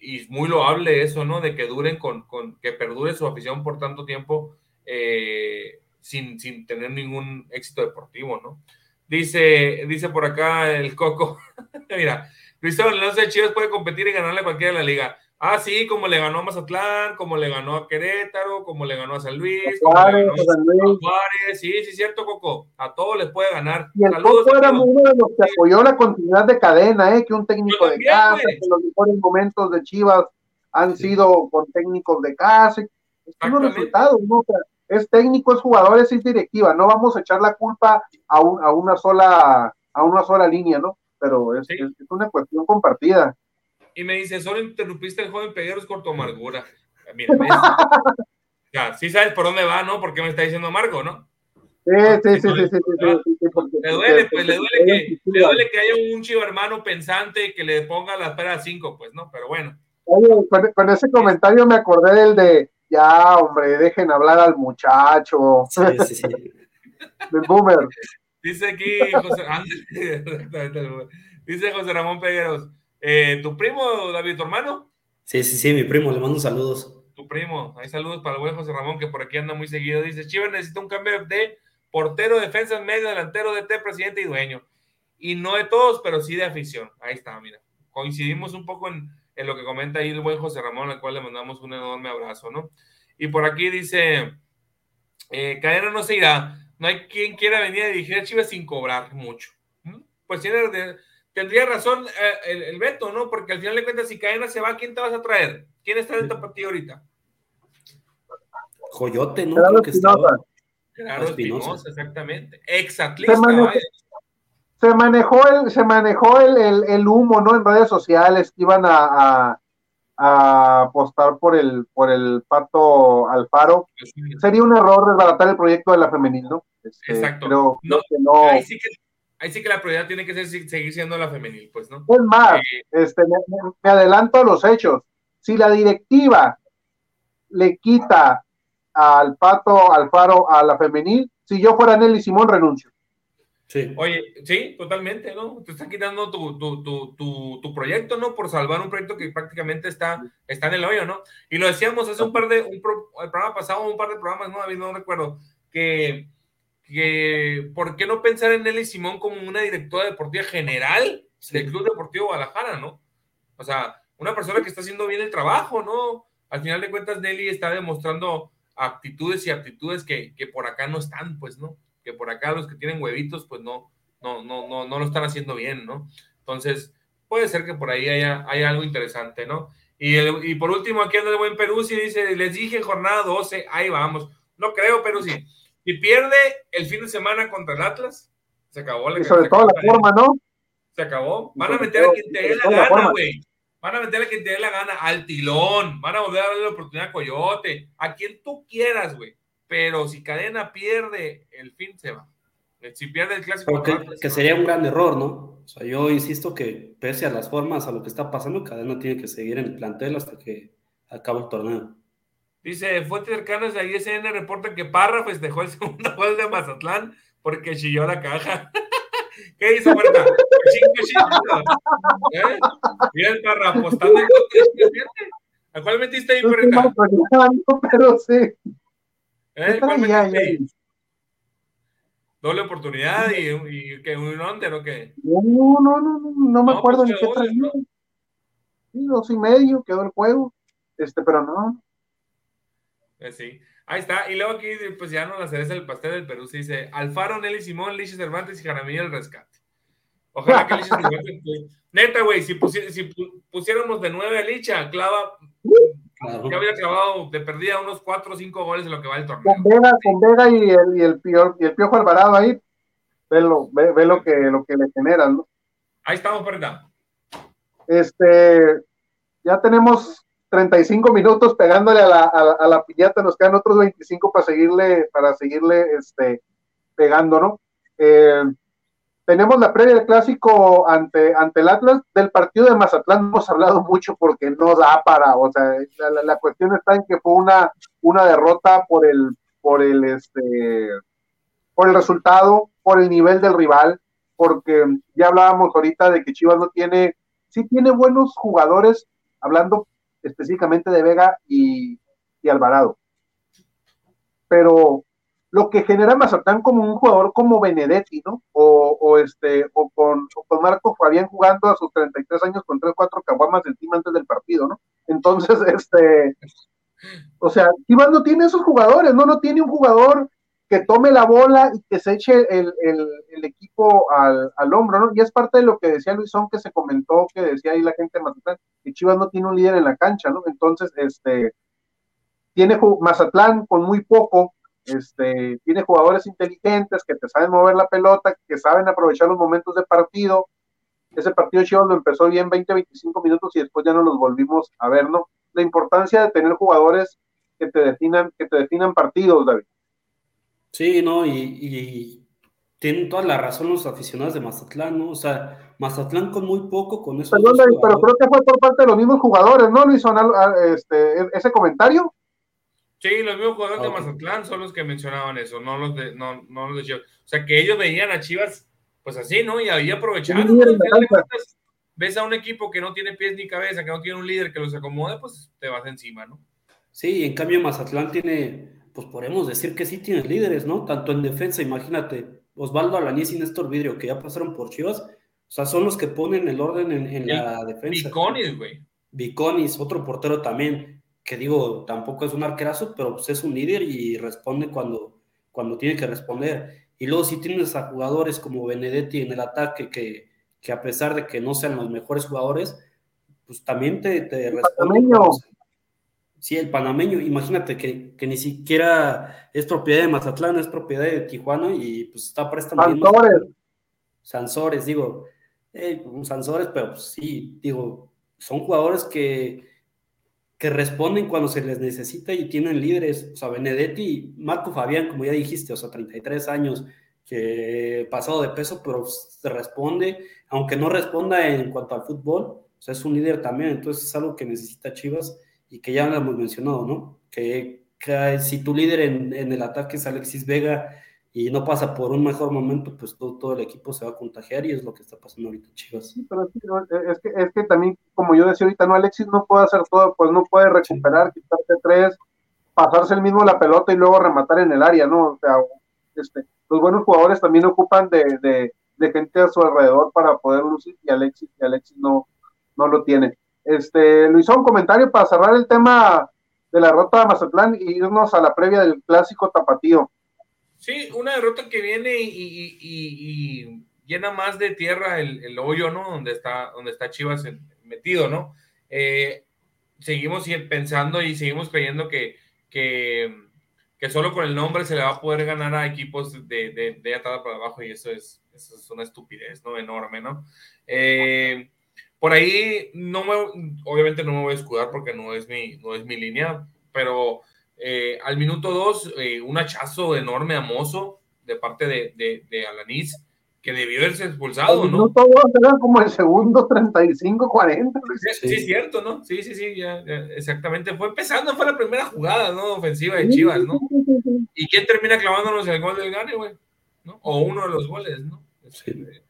y muy loable eso, ¿no? De que duren con, con que perdure su afición por tanto tiempo eh, sin, sin tener ningún éxito deportivo, ¿no? Dice, dice por acá el Coco, mira, Cristóbal Alonso de Chivas puede competir y ganarle a cualquiera de la liga. Ah, sí, como le ganó a Mazatlán, como le ganó a Querétaro, como le ganó a San Luis, como le ganó a Juárez. Sí, sí, cierto, Coco. A todos les puede ganar. Y el Saludos, Coco era uno de los que apoyó la continuidad de cadena, ¿eh? que un técnico de casa, que los mejores momentos de Chivas han sido con técnicos de casa. Es un resultado, ¿no? es técnico, es jugador, es directiva. No vamos a echar la culpa a, a una sola a una sola línea, ¿no? Pero es, es, una cuestión compartida. Y me dice, solo interrumpiste el joven Pegueros corto amargura. Mira, ya, sí sabes por dónde va, ¿no? Porque me está diciendo amargo, ¿no? Sí, sí, sí, sí, sí, Le duele, pues, le duele que, le duele que haya un chivo hermano pensante que le ponga la espera a cinco, pues, ¿no? Pero bueno. Oye, con ese comentario me acordé del de ya, hombre, dejen hablar al muchacho. Sí, sí, sí. boomer. Dice aquí José, dice José Ramón Pegueros, eh, ¿tu primo, David, tu hermano? Sí, sí, sí, mi primo, le mando saludos. Tu primo, hay saludos para el buen José Ramón, que por aquí anda muy seguido. Dice, Chivas necesita un cambio de portero, defensa, medio, delantero, DT, presidente y dueño. Y no de todos, pero sí de afición. Ahí está, mira. Coincidimos un poco en, en lo que comenta ahí el buen José Ramón, al cual le mandamos un enorme abrazo, ¿no? Y por aquí dice, eh, Cadena no se irá, no hay quien quiera venir a dirigir a Chivas sin cobrar mucho. Pues tiene, tendría razón eh, el, Beto, ¿no? Porque al final de cuentas, si Cadena se va, ¿quién te vas a traer? ¿Quién está en el tapatío ahorita? Joyote, ¿no? Claro, Claro, Espinosa, exactamente. Exactista, vaya se manejó el, se manejó el, el, humo, ¿no? En redes sociales que iban a, a, apostar por el, por el pato Alfaro. Sería un error desbaratar el proyecto de la femenil, ¿no? Este, Exacto. no, Ahí, sí que, ahí, sí que, la prioridad tiene que ser, seguir siendo la femenil, pues, ¿no? Es más, eh, este, me, me adelanto a los hechos. Si la directiva le quita al pato Alfaro a la femenil, si yo fuera Nelly Simón, renuncio. Oye, sí, totalmente, ¿no? Te están quitando tu, tu, tu, tu, proyecto, ¿no? Por salvar un proyecto que prácticamente está, está en el hoyo, ¿no? Y lo decíamos hace un par de, un el programa pasado, un par de programas, ¿no? David, no recuerdo, que, que, ¿por qué no pensar en Nelly Simón como una directora deportiva general del Club Deportivo Guadalajara, ¿no? O sea, una persona que está haciendo bien el trabajo, ¿no? Al final de cuentas, Nelly está demostrando actitudes y aptitudes que, que por acá no están, pues, ¿no? que por acá los que tienen huevitos, pues no, no, no, no, no lo están haciendo bien, ¿no? Entonces, puede ser que por ahí haya, algo interesante, ¿no? Y, y por último, aquí anda el buen Perú, si dice, les dije jornada 12, ahí vamos. No creo, pero sí. Si pierde el fin de semana contra el Atlas, se acabó la Y sobre todo la forma, ¿no? Se acabó. Van a meter a quien te dé la gana, güey. Van a meter a quien te dé la gana, al tilón. Van a volver a darle la oportunidad a Coyote, a quien tú quieras, güey pero si Cadena pierde, el fin se va. Si pierde el clásico. Que, sería un gran error, ¿no? O sea, yo insisto que pese a las formas, a lo que está pasando, Cadena tiene que seguir en el plantel hasta que acabe el torneo. Dice, fuentes cercanas a ISN reporta que Parra festejó el segundo gol de Mazatlán porque chilló la caja. ¿Qué hizo, Puerta? ¿Eh? Bien, Parra, apostando en ¿A cuál metiste ahí, Puerta? Pero sí. ¿Eh? doble oportunidad y, que un under o qué. No, no, no, no, no me acuerdo pues, ni qué traía. Sí, dos y medio quedó el juego, este, pero no. Eh, sí. Ahí está. Y luego aquí, pues ya no la cereza del pastel del Perú. Se dice Alfaro, Nelly Simón, Liches Cervantes y Jaramillo el rescate. Ojalá que Liches Cervantes. Neta, güey, si, pusiéramos de nueve a Licha, clava. Ya había clavado de perdida unos cuatro o cinco goles en lo que va el torneo. Con Vega, con Vega y el, y el, pio, y el Piojo Alvarado ahí, ve lo, ve, lo, que, lo que le generan, ¿no? Ahí estamos, Perda. Este, ya tenemos 35 minutos pegándole a la, a, la piñata, nos quedan otros 25 para seguirle, para seguirle este, pegando, ¿no? Eh, tenemos la previa del clásico ante, ante el Atlas, del partido de Mazatlán hemos hablado mucho porque no da para, o sea, la, cuestión está en que fue una, una derrota por el, por el, este, por el resultado, por el nivel del rival, porque ya hablábamos ahorita de que Chivas no tiene, sí tiene buenos jugadores, hablando específicamente de Vega y, Alvarado. Pero lo que genera Mazatán como un jugador como Benedetti, ¿no? O, este, o con, con, Marco Fabián jugando a sus 33 años con 3, 4 caguamas encima antes del partido, ¿no? Entonces, este, o sea, Chivas no tiene esos jugadores, ¿no? No tiene un jugador que tome la bola y que se eche el, equipo al, hombro, ¿no? Y es parte de lo que decía Luisón, que se comentó, que decía ahí la gente de Mazatlán, que Chivas no tiene un líder en la cancha, ¿no? Entonces, este, tiene Mazatlán con muy poco, este, tiene jugadores inteligentes que te saben mover la pelota, que saben aprovechar los momentos de partido. Ese partido Chivas lo empezó bien 20, 25 minutos y después ya no los volvimos a ver, ¿no? La importancia de tener jugadores que te definan, que te definan partidos, David. Sí, no, y, tienen toda la razón los aficionados de Mazatlán, ¿no? O sea, Mazatlán con muy poco, con eso. Perdón, pero creo que fue por parte de los mismos jugadores, ¿no, Luis? Este, e, ese comentario. Sí, los mismos jugadores de Mazatlán son los que mencionaban eso, no los de, no, no los de Chivas. O sea, que ellos veían a Chivas, pues así, ¿no? Y ahí aprovecharon. Ves a un equipo que no tiene pies ni cabeza, que no tiene un líder que los acomode, pues te vas encima, ¿no? Sí, en cambio Mazatlán tiene pues podemos decir que sí tienes líderes, ¿no? Tanto en defensa, imagínate, Osvaldo Alanis y Néstor Vidrio, que ya pasaron por Chivas, o sea, son los que ponen el orden en, la defensa. Viconis, güey. Viconis, otro portero también, que digo, tampoco es un arquerazo, pero pues es un líder y responde cuando, cuando tiene que responder. Y luego si tienes a jugadores como Benedetti en el ataque, que, que a pesar de que no sean los mejores jugadores, pues también te, te responden. Sí, el panameño, imagínate que, ni siquiera es propiedad de Mazatlán, es propiedad de Tijuana y pues está prestando. Sansores. Sansores, digo, eh, Sansores, pero pues, sí, digo, son jugadores que, que responden cuando se les necesita y tienen líderes, o sea, Benedetti, Marco Fabián, como ya dijiste, o sea, 33 años, que pasado de peso, pero se responde, aunque no responda en cuanto al fútbol, o sea, es un líder también, entonces es algo que necesita Chivas y que ya lo hemos mencionado, ¿no? Que, si tu líder en, el ataque es Alexis Vega y no pasa por un mejor momento, pues todo, el equipo se va a contagiar y es lo que está pasando ahorita Chivas. Sí, pero es que, es que también, como yo decía ahorita, no, Alexis no puede hacer todo, pues no puede recuperar, quitarse tres, pasarse el mismo la pelota y luego rematar en el área, ¿no? O sea, este, los buenos jugadores también ocupan de, de, gente a su alrededor para poder lucir y Alexis, y Alexis no, no lo tiene. Este, Luis, un comentario para cerrar el tema de la derrota de Mazatlán y irnos a la previa del clásico tapatío. Sí, una derrota que viene y, llena más de tierra el, hoyo, ¿no? Donde está, donde está Chivas metido, ¿no? Eh, seguimos pensando y seguimos creyendo que, que, solo con el nombre se le va a poder ganar a equipos de, de, de atada para abajo y eso es, eso es una estupidez, ¿no? Enorme, ¿no? Eh, por ahí no me, obviamente no me voy a escudar porque no es mi, no es mi línea, pero eh, al minuto dos, eh, un hachazo enorme a Mozo de parte de, de, de Alanis, que debió haberse expulsado, ¿no? Minuto dos era como el segundo 35, 40. Sí, sí, cierto, ¿no? Sí, sí, sí, ya, exactamente. Fue empezando, fue la primera jugada, ¿no? Ofensiva de Chivas, ¿no? ¿Y quién termina clavándonos el gol del Gane, güey? ¿no? O uno de los goles, ¿no?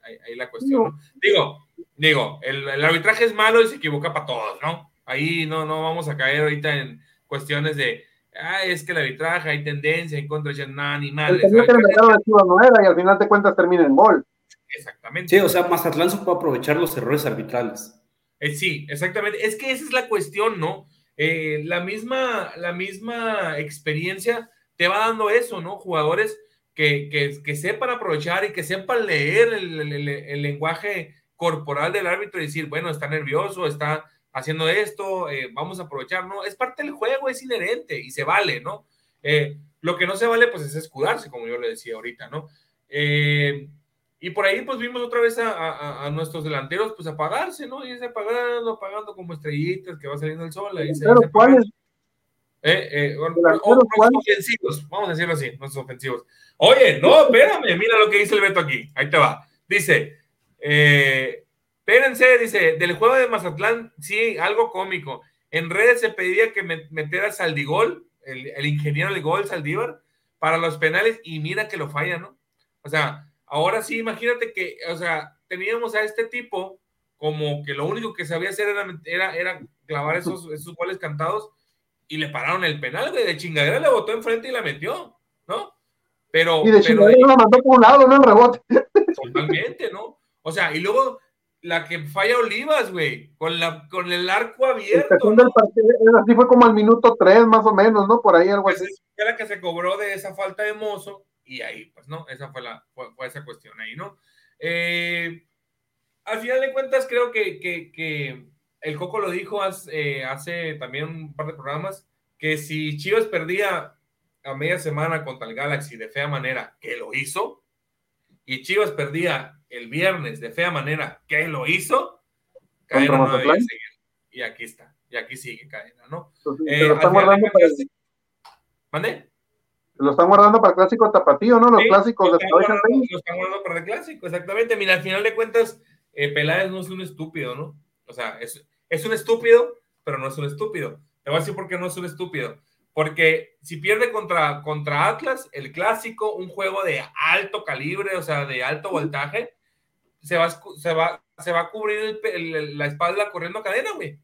Ahí, ahí, la cuestión, ¿no? Digo, digo, el, arbitraje es malo y se equivoca para todos, ¿no? Ahí no, no vamos a caer ahorita en cuestiones de, ah, es que el arbitraje hay tendencia en contra de nada ni mal. El que metieron a Chivas no era y al final de cuentas termina en gol. Exactamente. Sí, o sea, Mazatlán se puede aprovechar los errores arbitrales. Eh, sí, exactamente. Es que esa es la cuestión, ¿no? Eh, la, misma, la misma experiencia te va dando eso, ¿no? Jugadores que, que, que sepan aprovechar y que sepan leer el, el, el, lenguaje corporal del árbitro y decir, bueno, está nervioso, está haciendo esto, eh, vamos a aprovechar, ¿no? Es parte del juego, es inherente y se vale, ¿no? Eh, lo que no se vale, pues es escudarse, como yo le decía ahorita, ¿no? Eh, y por ahí, pues vimos otra vez a, a, a, nuestros delanteros, pues apagarse, ¿no? Y se apagando, apagando como estrellitas que va saliendo el sol. Ahí se, Pero, ¿cuáles? Eh, eh, o, o, ofensivos, vamos a decirlo así, nuestros ofensivos. Oye, no, espérame, mira lo que dice el Beto aquí. Ahí te va. Dice, eh, espérense, dice, del juego de Mazatlán, sí, algo cómico. En redes se pedía que metiera Saldigol, el, el ingeniero del gol, Saldívar, para los penales, y mira que lo falla, ¿no? O sea, ahora sí, imagínate que, o sea, teníamos a este tipo como que lo único que sabía hacer era, era, era clavar esos, esos goles cantados y le pararon el penal, güey, de chingadera le botó enfrente y la metió, ¿no? Pero. Y de chingadera la mandó por un lado, ¿no? El rebote. Totalmente, ¿no? O sea, y luego la que falla Olivas, güey, con, la, con el arco abierto. El ¿no? partido, así fue como al minuto 3, más o menos, ¿no? Por ahí algo pues así. Era que se cobró de esa falta de mozo, y ahí, pues, ¿no? Esa fue, la, fue, fue esa cuestión ahí, ¿no? Eh, al final de cuentas, creo que, que, que el Coco lo dijo hace, eh, hace, también un par de programas, que si Chivas perdía a media semana contra el Galaxy de fea manera, que lo hizo, y Chivas perdía el viernes de fea manera, que lo hizo, Cadena no debía seguir. Y aquí está, y aquí sigue Cadena, ¿no? Entonces, eh, lo están guardando para. ¿Mande? Lo están guardando para el clásico tapatío, ¿no? Los Sí, clásicos lo de guardando- lo están guardando para el clásico, exactamente. Mira, al final de cuentas, eh, Peláez no es un estúpido, ¿no? O sea, es, es un estúpido, pero no es un estúpido. Te voy a decir por qué no es un estúpido. Porque si pierde contra, contra Atlas, el clásico, un juego de alto calibre, o sea, de alto voltaje, se va, se va, se va a cubrir el pe- el- la espalda corriendo a cadena, güey.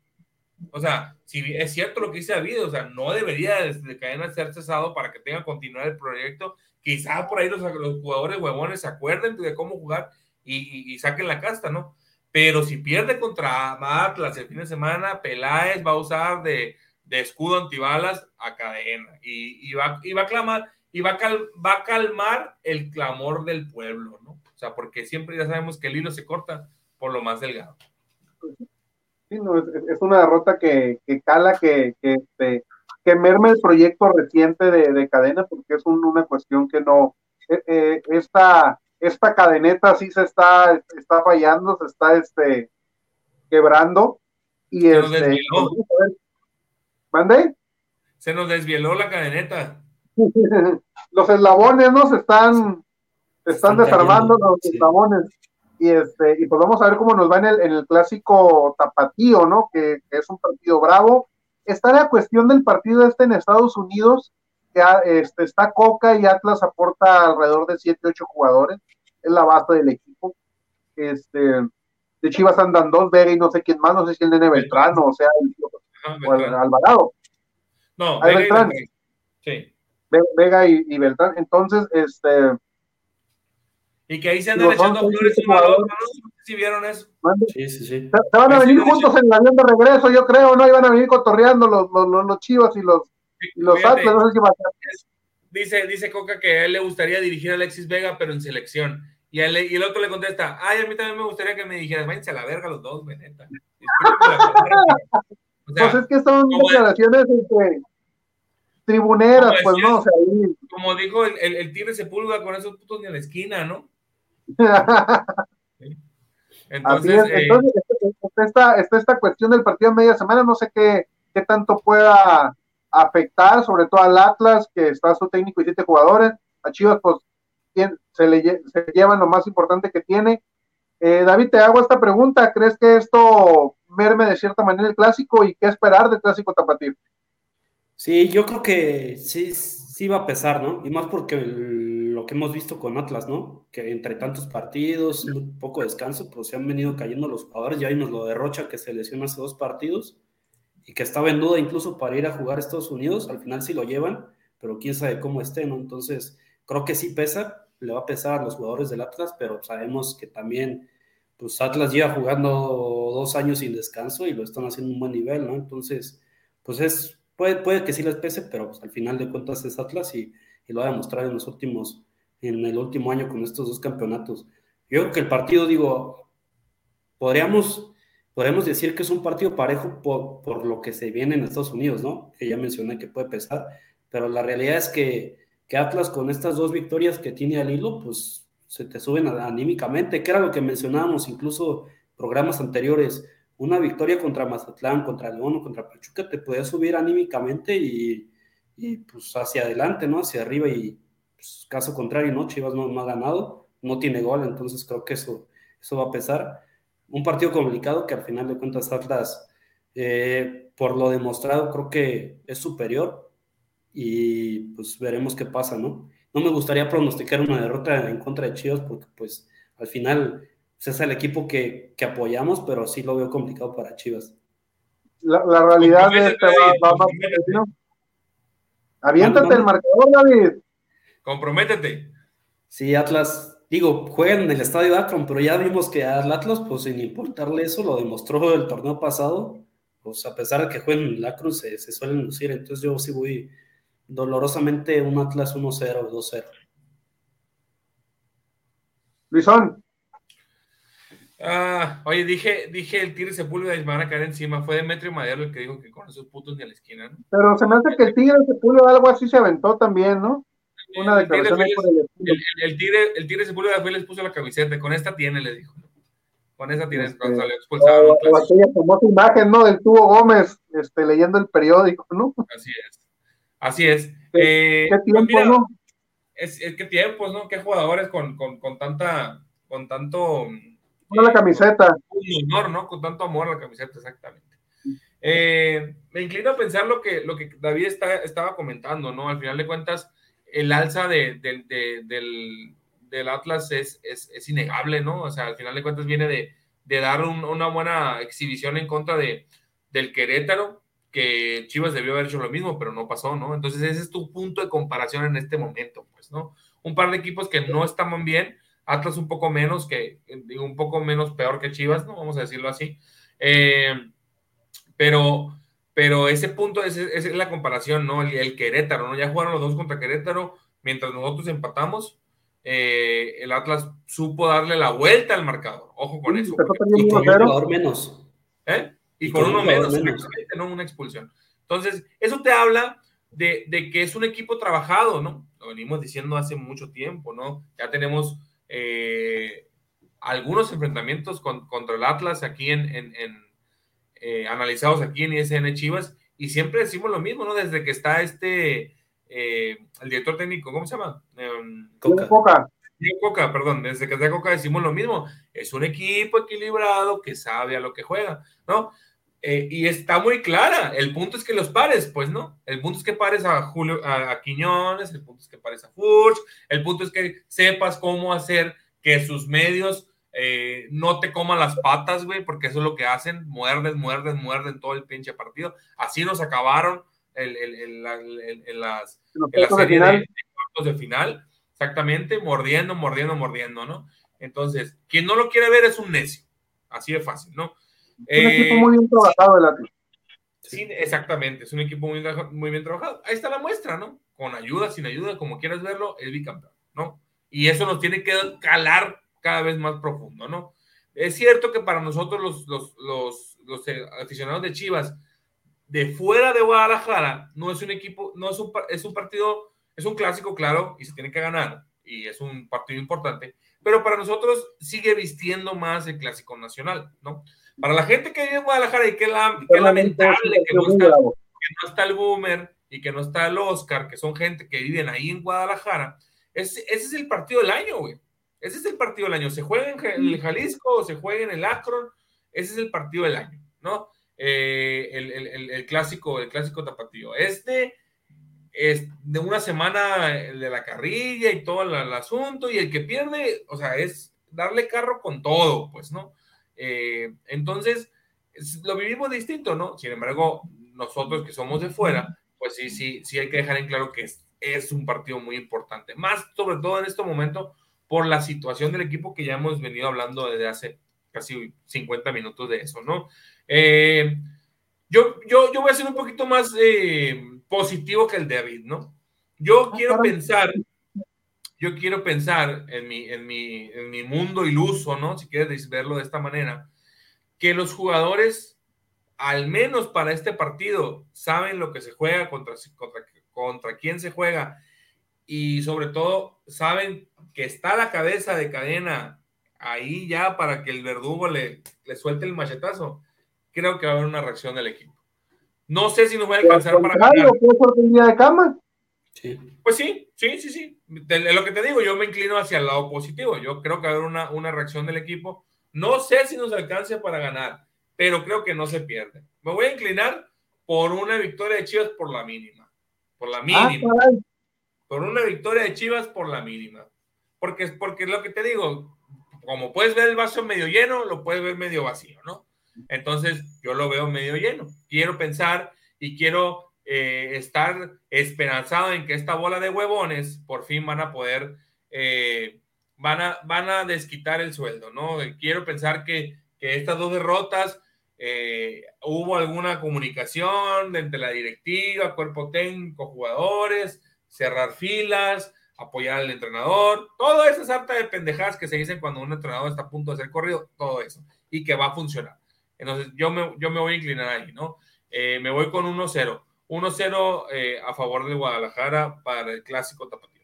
O sea, si es cierto lo que dice David, o sea, no debería desde cadena ser cesado para que tenga que continuar el proyecto. Quizá por ahí los, los jugadores huevones se acuerden de cómo jugar y, y- y saquen la casta, ¿no? Pero si pierde contra Atlas el fin de semana, Peláez va a usar de, de escudo antibalas a cadena y, y va, y va a clamar y va a, cal- va a calmar el clamor del pueblo, ¿no? O sea, porque siempre ya sabemos que el hilo se corta por lo más delgado. Sí, no, es, es una derrota que, que cala, que, que, este, que merma el proyecto reciente de, de cadena, porque es un- una cuestión que no, eh, eh, esta, esta cadeneta sí se está, está fallando, se está este, quebrando. Y este, desvieló. vamos a ver. ¿Mande? Se nos desvieló la cadeneta. los eslabones, ¿no? Se están, se están Están desarmando cayendo, los sí. eslabones. Y este, y pues vamos a ver cómo nos va en el, en el clásico tapatío, ¿no? Que, que es un partido bravo. Está la cuestión del partido este en Estados Unidos, que ah, este, está Coca y Atlas aporta alrededor de 7, 8 jugadores. Es la base del equipo. Este, de Chivas andan dos, Vega y no sé quién más, no sé si el nene Beltrán o sea, el- o. Alvarado. No, Ahí Vega y Beltrán. Sí. Ve- Vega y, y Beltrán. Entonces, este, Y que ahí se andan echando flores jugadores. ¿no? Si vieron eso. Sí, sí, sí. Se, se van a Ahí venir juntos en el avión de regreso, yo creo, ¿no? Iban a venir cotorreando los, los, los, los chivas y los, y los Atlas, no sé si va a ser. dice, dice Coca que a él le gustaría dirigir a Alexis Vega, pero en selección. Y, y el otro le contesta, ay, a mí también me gustaría que me dijeras, váyanse a la verga los dos, güey, neta. O sea, Pues es que son declaraciones tribuneras, pues, ¿no? O sea, ahí. como dijo el, el, el Tigre Sepúlveda con esos putos ni a la esquina, ¿no? Entonces, es. eh, Entonces, está esta, esta cuestión del partido de media semana, no sé qué, qué tanto pueda afectar, sobre todo al Atlas, que está su técnico y siete jugadores. A Chivas, pues, se le se llevan lo más importante que tiene. Eh, David, te hago esta pregunta. ¿Crees que esto merme de cierta manera el clásico y qué esperar del clásico tapatío? Sí, yo creo que sí, sí va a pesar, ¿no? Y más porque lo que hemos visto con Atlas, ¿no? Que entre tantos partidos, poco descanso, pues se han venido cayendo los jugadores. Ya vimos lo de Rocha que se lesionó hace dos partidos. y que estaba en duda incluso para ir a jugar a Estados Unidos, al final sí lo llevan, pero quién sabe cómo esté, ¿no? Entonces, creo que sí pesa, le va a pesar a los jugadores del Atlas, pero sabemos que también, pues Atlas lleva jugando dos años sin descanso y lo están haciendo un buen nivel, ¿no? Entonces, pues es, puede, puede que sí les pese, pero pues, al final de cuentas es Atlas y, y lo ha demostrado en los últimos, en el último año con estos dos campeonatos. Yo creo que el partido, digo, podríamos podemos decir que es un partido parejo por, por, lo que se viene en Estados Unidos, ¿no? Que ya mencioné que puede pesar, pero la realidad es que, que Atlas con estas dos victorias que tiene al hilo, pues se te suben anímicamente, que era lo que mencionábamos incluso programas anteriores, una victoria contra Mazatlán, contra León o contra Pachuca te puede subir anímicamente y, pues hacia adelante, ¿no? Hacia arriba y pues, caso contrario, ¿no? Chivas no, no ha ganado, no tiene gol, entonces creo que eso, eso va a pesar un partido complicado que al final de cuentas Atlas, eh, por lo demostrado, creo que es superior y pues veremos qué pasa, ¿no? No me gustaría pronosticar una derrota en contra de Chivas porque pues al final pues, es el equipo que, que, apoyamos, pero sí lo veo complicado para Chivas. La, la realidad es que va, va ¿no? Aviéntate el marcador, David. Comprométete. Sí, Atlas digo, juegan en el estadio Akron, pero ya vimos que al Atlas, pues sin importarle eso, lo demostró el torneo pasado, pues a pesar de que jueguen en el Akron, se, se suelen lucir, entonces yo sí voy dolorosamente un Atlas 1-0, 2-0. Luisón. Ah, oye, dije, dije el Tigre Sepúlveda y van a caer encima. Fue Demetrio Madero el que dijo que con esos putos ni a la esquina, ¿no? Pero se me hace que el Tigre Sepúlveda algo así se aventó también, ¿no? Una declaración el, tigre, el, el, tigre, el tigre Sepúlveda fue y les puso la camiseta. Con esta tiene, le dijo. Con esa tiene, este, cuando salió expulsado. Aquella famosa imagen, ¿no? Del tubo Gómez, este, leyendo el periódico, ¿no? Así es. Así es. ¿Qué, eh, ¿qué tiempo, mira, no? Es, es, qué tiempos, ¿no? Qué jugadores con, con, con tanta, con tanto. Con la camiseta. Con honor, ¿no? Con tanto amor a la camiseta, exactamente. Eh, me inclino a pensar lo que, lo que David está, estaba comentando, ¿no? Al final de cuentas, el alza de, de, de, del, del, Atlas es, es, es, innegable, ¿no? O sea, al final de cuentas viene de, dar un, una buena exhibición en contra de, del Querétaro, que Chivas debió haber hecho lo mismo, pero no pasó, ¿no? Entonces ese es tu punto de comparación en este momento, pues, ¿no? Un par de equipos que no estaban bien, Atlas un poco menos que, digo, un poco menos peor que Chivas, ¿no? Vamos a decirlo así. Eh, pero pero ese punto es, la comparación, ¿no? El, el, Querétaro, ¿no? Ya jugaron los dos contra Querétaro, mientras nosotros empatamos, eh, el Atlas supo darle la vuelta al marcador. Ojo con eso. Y con un jugador menos. ¿Eh? Y, y con, con, uno menos, menos. no una expulsión. Entonces, eso te habla de, de, que es un equipo trabajado, ¿no? Lo venimos diciendo hace mucho tiempo, ¿no? Ya tenemos eh, algunos enfrentamientos con, contra el Atlas aquí en, en, en eh, analizados aquí en ISN Chivas y siempre decimos lo mismo, ¿no? Desde que está este, eh, el director técnico, ¿cómo se llama? Eh, Coca. Coca. Coca, perdón, desde que está Coca decimos lo mismo, es un equipo equilibrado que sabe a lo que juega, ¿no? Eh, y está muy clara, el punto es que los pares, pues no, el punto es que pares a Julio, a, a Quiñones, el punto es que pares a Furch, el punto es que sepas cómo hacer que sus medios eh, no te coman las patas, güey, porque eso es lo que hacen, muerden, muerden, muerden todo el pinche partido. Así nos acabaron el, el, el, en las, en la serie de, de, cuartos de final, exactamente, mordiendo, mordiendo, mordiendo, ¿no? Entonces, quien no lo quiere ver es un necio, así de fácil, ¿no? Es un eh, equipo muy bien trabajado el Atlas. Sí, exactamente, es un equipo muy, muy bien trabajado. Ahí está la muestra, ¿no? Con ayuda, sin ayuda, como quieras verlo, es bicampeón, ¿no? Y eso nos tiene que calar cada vez más profundo, ¿no? Es cierto que para nosotros los, los, los, los aficionados de Chivas, de fuera de Guadalajara, no es un equipo, no es un, es un partido, es un clásico, claro, y se tiene que ganar, y es un partido importante, pero para nosotros sigue vistiendo más el clásico nacional, ¿no? Para la gente que vive en Guadalajara y que, la, que es lamentable que no, está, que no está el Boomer y que no está el Oscar, que son gente que viven ahí en Guadalajara, ese, ese es el partido del año, güey. Ese es el partido del año. Se juega en el Jalisco o se juega en el Akron. Ese es el partido del año, ¿no? Eh, el, el, el, clásico, el clásico tapatío. Este es de una semana de la carrilla y todo el, asunto, y el que pierde, o sea, es darle carro con todo, pues, ¿no? Eh, entonces, lo vivimos distinto, ¿no? Sin embargo, nosotros que somos de fuera, pues sí, sí, sí hay que dejar en claro que es, es un partido muy importante. Más sobre todo en este momento por la situación del equipo que ya hemos venido hablando desde hace casi 50 minutos de eso, ¿no? Eh, yo, yo, yo voy a ser un poquito más eh, positivo que el David, ¿no? Yo ah, quiero pensar, yo quiero pensar en mi, en, mi, en mi mundo iluso, ¿no? Si quieres verlo de esta manera, que los jugadores, al menos para este partido, saben lo que se juega, contra, contra, contra quién se juega, y sobre todo saben que está la cabeza de cadena ahí ya para que el verdugo le, le suelte el machetazo, creo que va a haber una reacción del equipo. No sé si nos va a alcanzar para ganar. de cama? Pues sí, sí, sí, sí. De, lo que te digo, yo me inclino hacia el lado positivo. Yo creo que va a haber una, una reacción del equipo. No sé si nos alcance para ganar, pero creo que no se pierde. Me voy a inclinar por una victoria de Chivas por la mínima. Por la ah, mínima. por una victoria de Chivas por la mínima. Porque, porque lo que te digo, como puedes ver el vaso medio lleno, lo puedes ver medio vacío, ¿no? Entonces, yo lo veo medio lleno. Quiero pensar y quiero eh, estar esperanzado en que esta bola de huevones por fin van a poder, eh, van, a, van a desquitar el sueldo, ¿no? Quiero pensar que, que estas dos derrotas eh, hubo alguna comunicación entre la directiva, cuerpo técnico, jugadores, cerrar filas, apoyar al entrenador, todo eso es harta de pendejadas que se dicen cuando un entrenador está a punto de ser corrido, todo eso, y que va a funcionar. Entonces, yo me, yo me voy a inclinar ahí, ¿no? Eh, me voy con 1-0. 1-0 eh, a favor de Guadalajara para el clásico tapatío.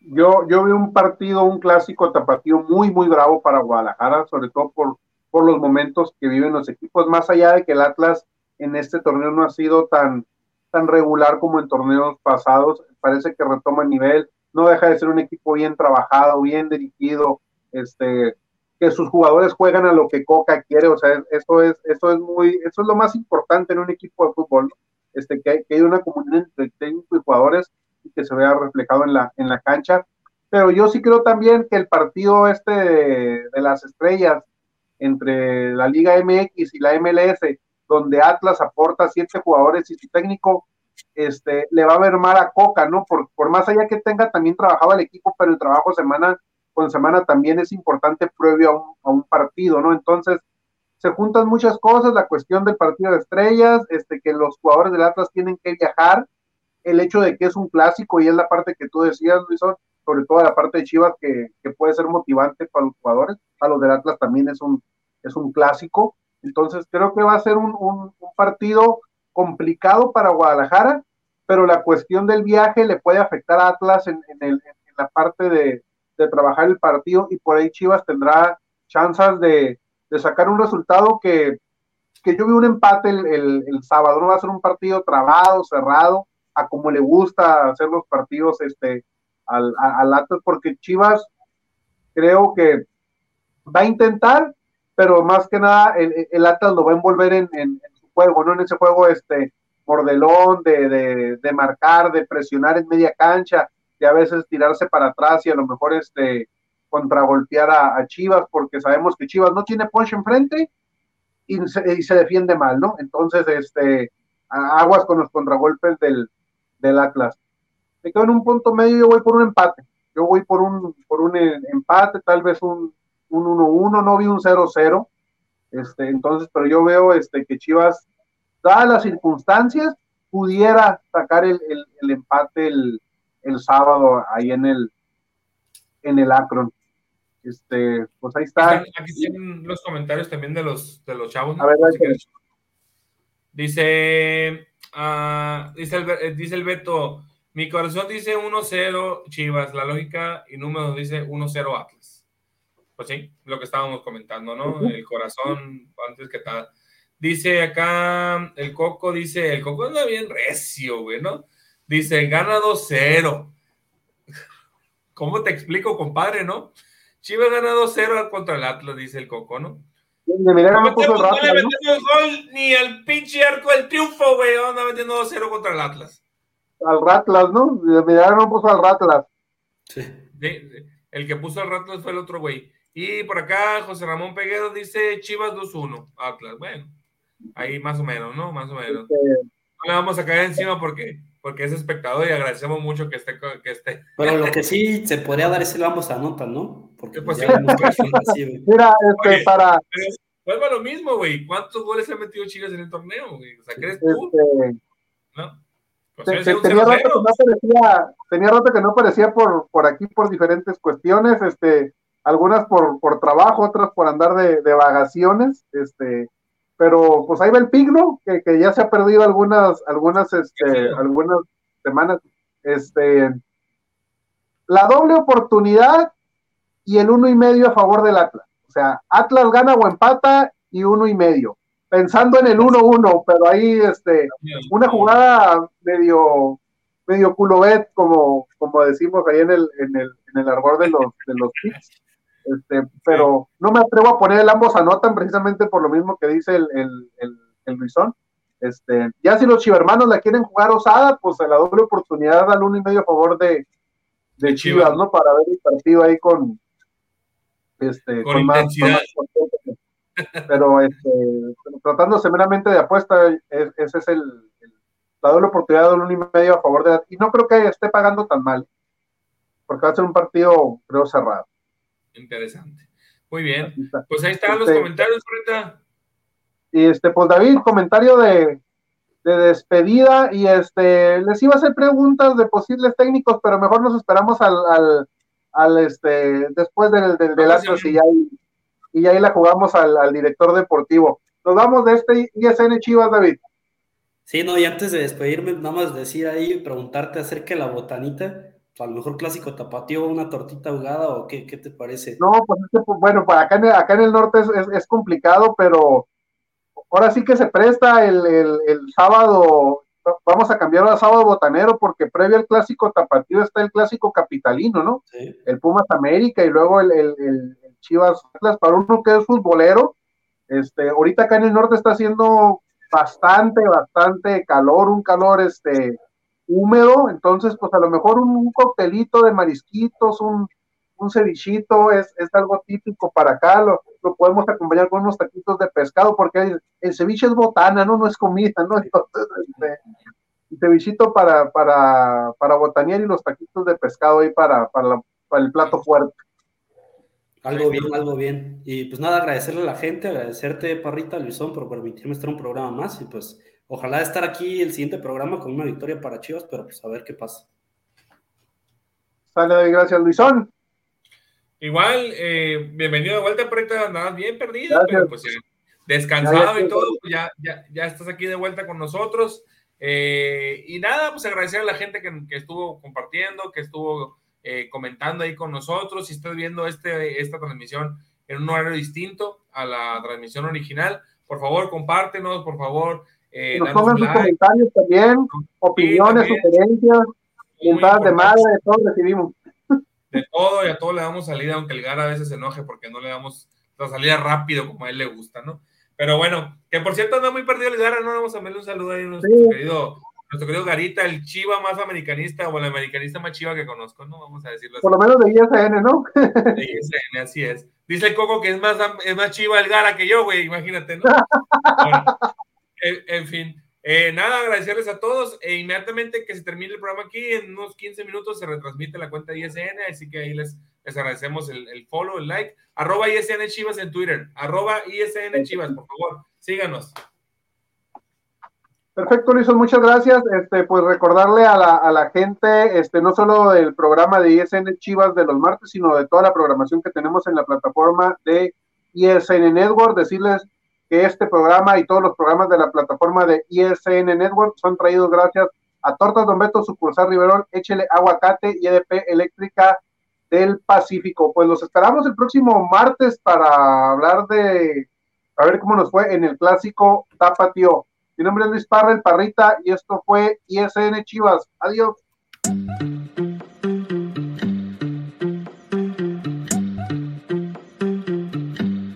Yo, yo vi un partido, un clásico tapatío muy, muy bravo para Guadalajara, sobre todo por, por los momentos que viven los equipos, más allá de que el Atlas en este torneo no ha sido tan, tan regular como en torneos pasados, parece que retoma el nivel, no deja de ser un equipo bien trabajado, bien dirigido, este, que sus jugadores juegan a lo que Coca quiere, o sea, eso es, eso es muy, eso es lo más importante en un equipo de fútbol, este, que, hay, que una comunidad entre técnico y jugadores y que se vea reflejado en la, en la cancha. Pero yo sí creo también que el partido este de, de las estrellas entre la Liga MX y la MLS, donde Atlas aporta siete jugadores y su técnico este, le va a ver mal a Coca, ¿no? Por, por más allá que tenga también trabajado el equipo, pero el trabajo semana con semana también es importante previo a un, partido, ¿no? Entonces, se juntan muchas cosas, la cuestión del partido de estrellas, este, que los jugadores del Atlas tienen que viajar, el hecho de que es un clásico y es la parte que tú decías, Luis, sobre todo la parte de Chivas que, que puede ser motivante para los jugadores, a los del Atlas también es un, es un clásico, entonces creo que va a ser un, un partido complicado para Guadalajara, pero la cuestión del viaje le puede afectar a Atlas en, la parte de, trabajar el partido y por ahí Chivas tendrá chances de, sacar un resultado que, yo vi un empate el, sábado, no va a ser un partido trabado, cerrado, a como le gusta hacer los partidos este, al, Atlas, porque Chivas creo que va a intentar, pero más que nada el, Atlas lo va a envolver en, en, juego, ¿no? En ese juego, este, mordelón, de, de, de, marcar, de presionar en media cancha, de a veces tirarse para atrás y a lo mejor, este, contragolpear a, Chivas, porque sabemos que Chivas no tiene punch enfrente y se, y se defiende mal, ¿no? Entonces, este, aguas con los contragolpes del, del Atlas. Me quedo en un punto medio, yo voy por un empate. Yo voy por un, por un empate, tal vez un 1-1, no vi un 0-0 este, entonces, pero yo veo este, que Chivas, dadas las circunstancias, pudiera sacar el, empate el, sábado ahí en el, en el Akron. Este, pues ahí está. Aquí tienen los comentarios también de los, de los chavos. dice, uh, dice, el, dice el Beto, mi corazón dice 1-0 Chivas, la lógica y número dice 1-0 Atlas pues sí, lo que estábamos comentando, ¿no? El corazón, antes que tal. Dice acá, el Coco dice, el Coco anda bien recio, güey, ¿no? Dice, gana 2-0. ¿Cómo te explico, compadre, no? Chivas gana 2-0 contra el Atlas, dice el Coco, ¿no? no, le gol ni al pinche arco del triunfo, güey. Anda metiendo 2-0 contra el Atlas. Al Ratlas, ¿no? De no puso al Ratlas. Sí. El que puso al Ratlas fue el otro güey. Y por acá José Ramón Peguero dice Chivas 2-1, Atlas. Bueno, ahí más o menos, ¿no? Más o menos. Este, no le vamos a caer encima porque, porque es espectador y agradecemos mucho que esté. Que esté. Pero lo que sí se podría dar es el ambos anotan, ¿no? Porque pues, Mira, este, para. Vuelva lo mismo, güey. ¿Cuántos goles ha metido Chivas en el torneo, güey? O sea, ¿crees tú? Este, ¿No? Pues tenía, rato que no aparecía, tenía rato que no aparecía por, por aquí por diferentes cuestiones, este, algunas por, por trabajo, otras por andar de, de vagaciones, este, pero pues ahí va el pigno, que, que ya se ha perdido algunas, algunas, este, algunas semanas, este, la doble oportunidad y el uno y medio a favor del Atlas. O sea, Atlas gana o empata y uno y medio. Pensando en el 1-1, pero ahí este, una jugada medio, medio culovet, como, como decimos ahí en el, en el, en el arbor de los, de los este, pero no me atrevo a poner el ambos anotan precisamente por lo mismo que dice el, el, el, el Luisón. Este, ya si los chivermanos la quieren jugar osada, pues a la doble oportunidad al uno y medio a favor de, de Chivas, ¿no? Para ver el partido ahí con, este, con, más, pero este, tratándose meramente de apuesta, ese es el, la doble oportunidad del uno y medio a favor de y no creo que esté pagando tan mal, porque va a ser un partido creo cerrado. Interesante. Muy bien. Pues ahí están los este, comentarios ahorita. Y este, pues David, comentario de, de, despedida. Y este, les iba a hacer preguntas de posibles técnicos, pero mejor nos esperamos al, al, al este, después del, del, del y ya, y ya ahí la jugamos al, al director deportivo. Nos vamos de este ISN Chivas, David. Sí, no, y antes de despedirme, nada más decir ahí, preguntarte acerca de la botanita a lo mejor clásico tapatío, una tortita ahogada o qué, qué te parece? No, pues, pues bueno, para acá, en el, acá en el norte es, es, complicado, pero ahora sí que se presta el, el, el, sábado, vamos a cambiar a sábado botanero porque previo al clásico tapatío está el clásico capitalino, ¿no? Sí. El Pumas América y luego el, el, Chivas Atlas, para uno que es futbolero, este, ahorita acá en el norte está haciendo bastante, bastante calor, un calor este húmedo, entonces pues a lo mejor un, coctelito de marisquitos, un, un cevichito es, es, algo típico para acá, lo, lo, podemos acompañar con unos taquitos de pescado, porque el, ceviche es botana, ¿no? No es comida, ¿no? Entonces, este, el cevichito para, para, para botanear y los taquitos de pescado ahí para, para, para el plato fuerte. Algo bien, algo bien. Y pues nada, agradecerle a la gente, agradecerte, Parrita, Luisón, por permitirme estar un programa más y pues Ojalá estar aquí el siguiente programa con una victoria para Chivas, pero pues a ver qué pasa. Sale, gracias Luisón. Igual, eh, bienvenido de vuelta, Proyecto, nada bien perdido, pero pues eh, descansado y todo, pues, ya, ya, ya estás aquí de vuelta con nosotros. Eh, y nada, pues agradecer a la gente que, que estuvo compartiendo, que estuvo eh, comentando ahí con nosotros. Si estás viendo este, esta transmisión en un horario distinto a la transmisión original, por favor, compártenos, por favor, eh, Nos pongan sus comentarios también, opiniones, sugerencias, mentadas de madre, de todo recibimos. De todo y a todo le damos salida, aunque el GAR a veces se enoje porque no le damos la salida rápido como a él le gusta, ¿no? Pero bueno, que por cierto anda muy perdido el GAR, no vamos a darle un saludo ahí a nuestro, querido, nuestro querido Garita, el chiva más americanista o el americanista más chiva que conozco, ¿no? Vamos a decirlo así. Por lo menos de ISN, ¿no? De ISN, así es. Dice el Coco que es más, es más chiva el Gara que yo, güey, imagínate, ¿no? Bueno, en, fin, eh, nada, agradecerles a todos. E inmediatamente que se termine el programa aquí, en unos 15 minutos se retransmite la cuenta de ISN, así que ahí les, les agradecemos el, el, follow, el like. Arroba ISN Chivas en Twitter. Arroba ISN Chivas, por favor, síganos. Perfecto, Luis, muchas gracias. Este, pues recordarle a la, a la gente, este, no solo del programa de ISN Chivas de los martes, sino de toda la programación que tenemos en la plataforma de ISN Network, decirles que este programa y todos los programas de la plataforma de ISN Network son traídos gracias a Tortas Don Beto, sucursal Riverón, Échele Aguacate y EDP Eléctrica del Pacífico. Pues los esperamos el próximo martes para hablar de, a ver cómo nos fue en el clásico Tapatío. Mi nombre es Luis Parra, el Parrita, y esto fue ISN Chivas. Adiós.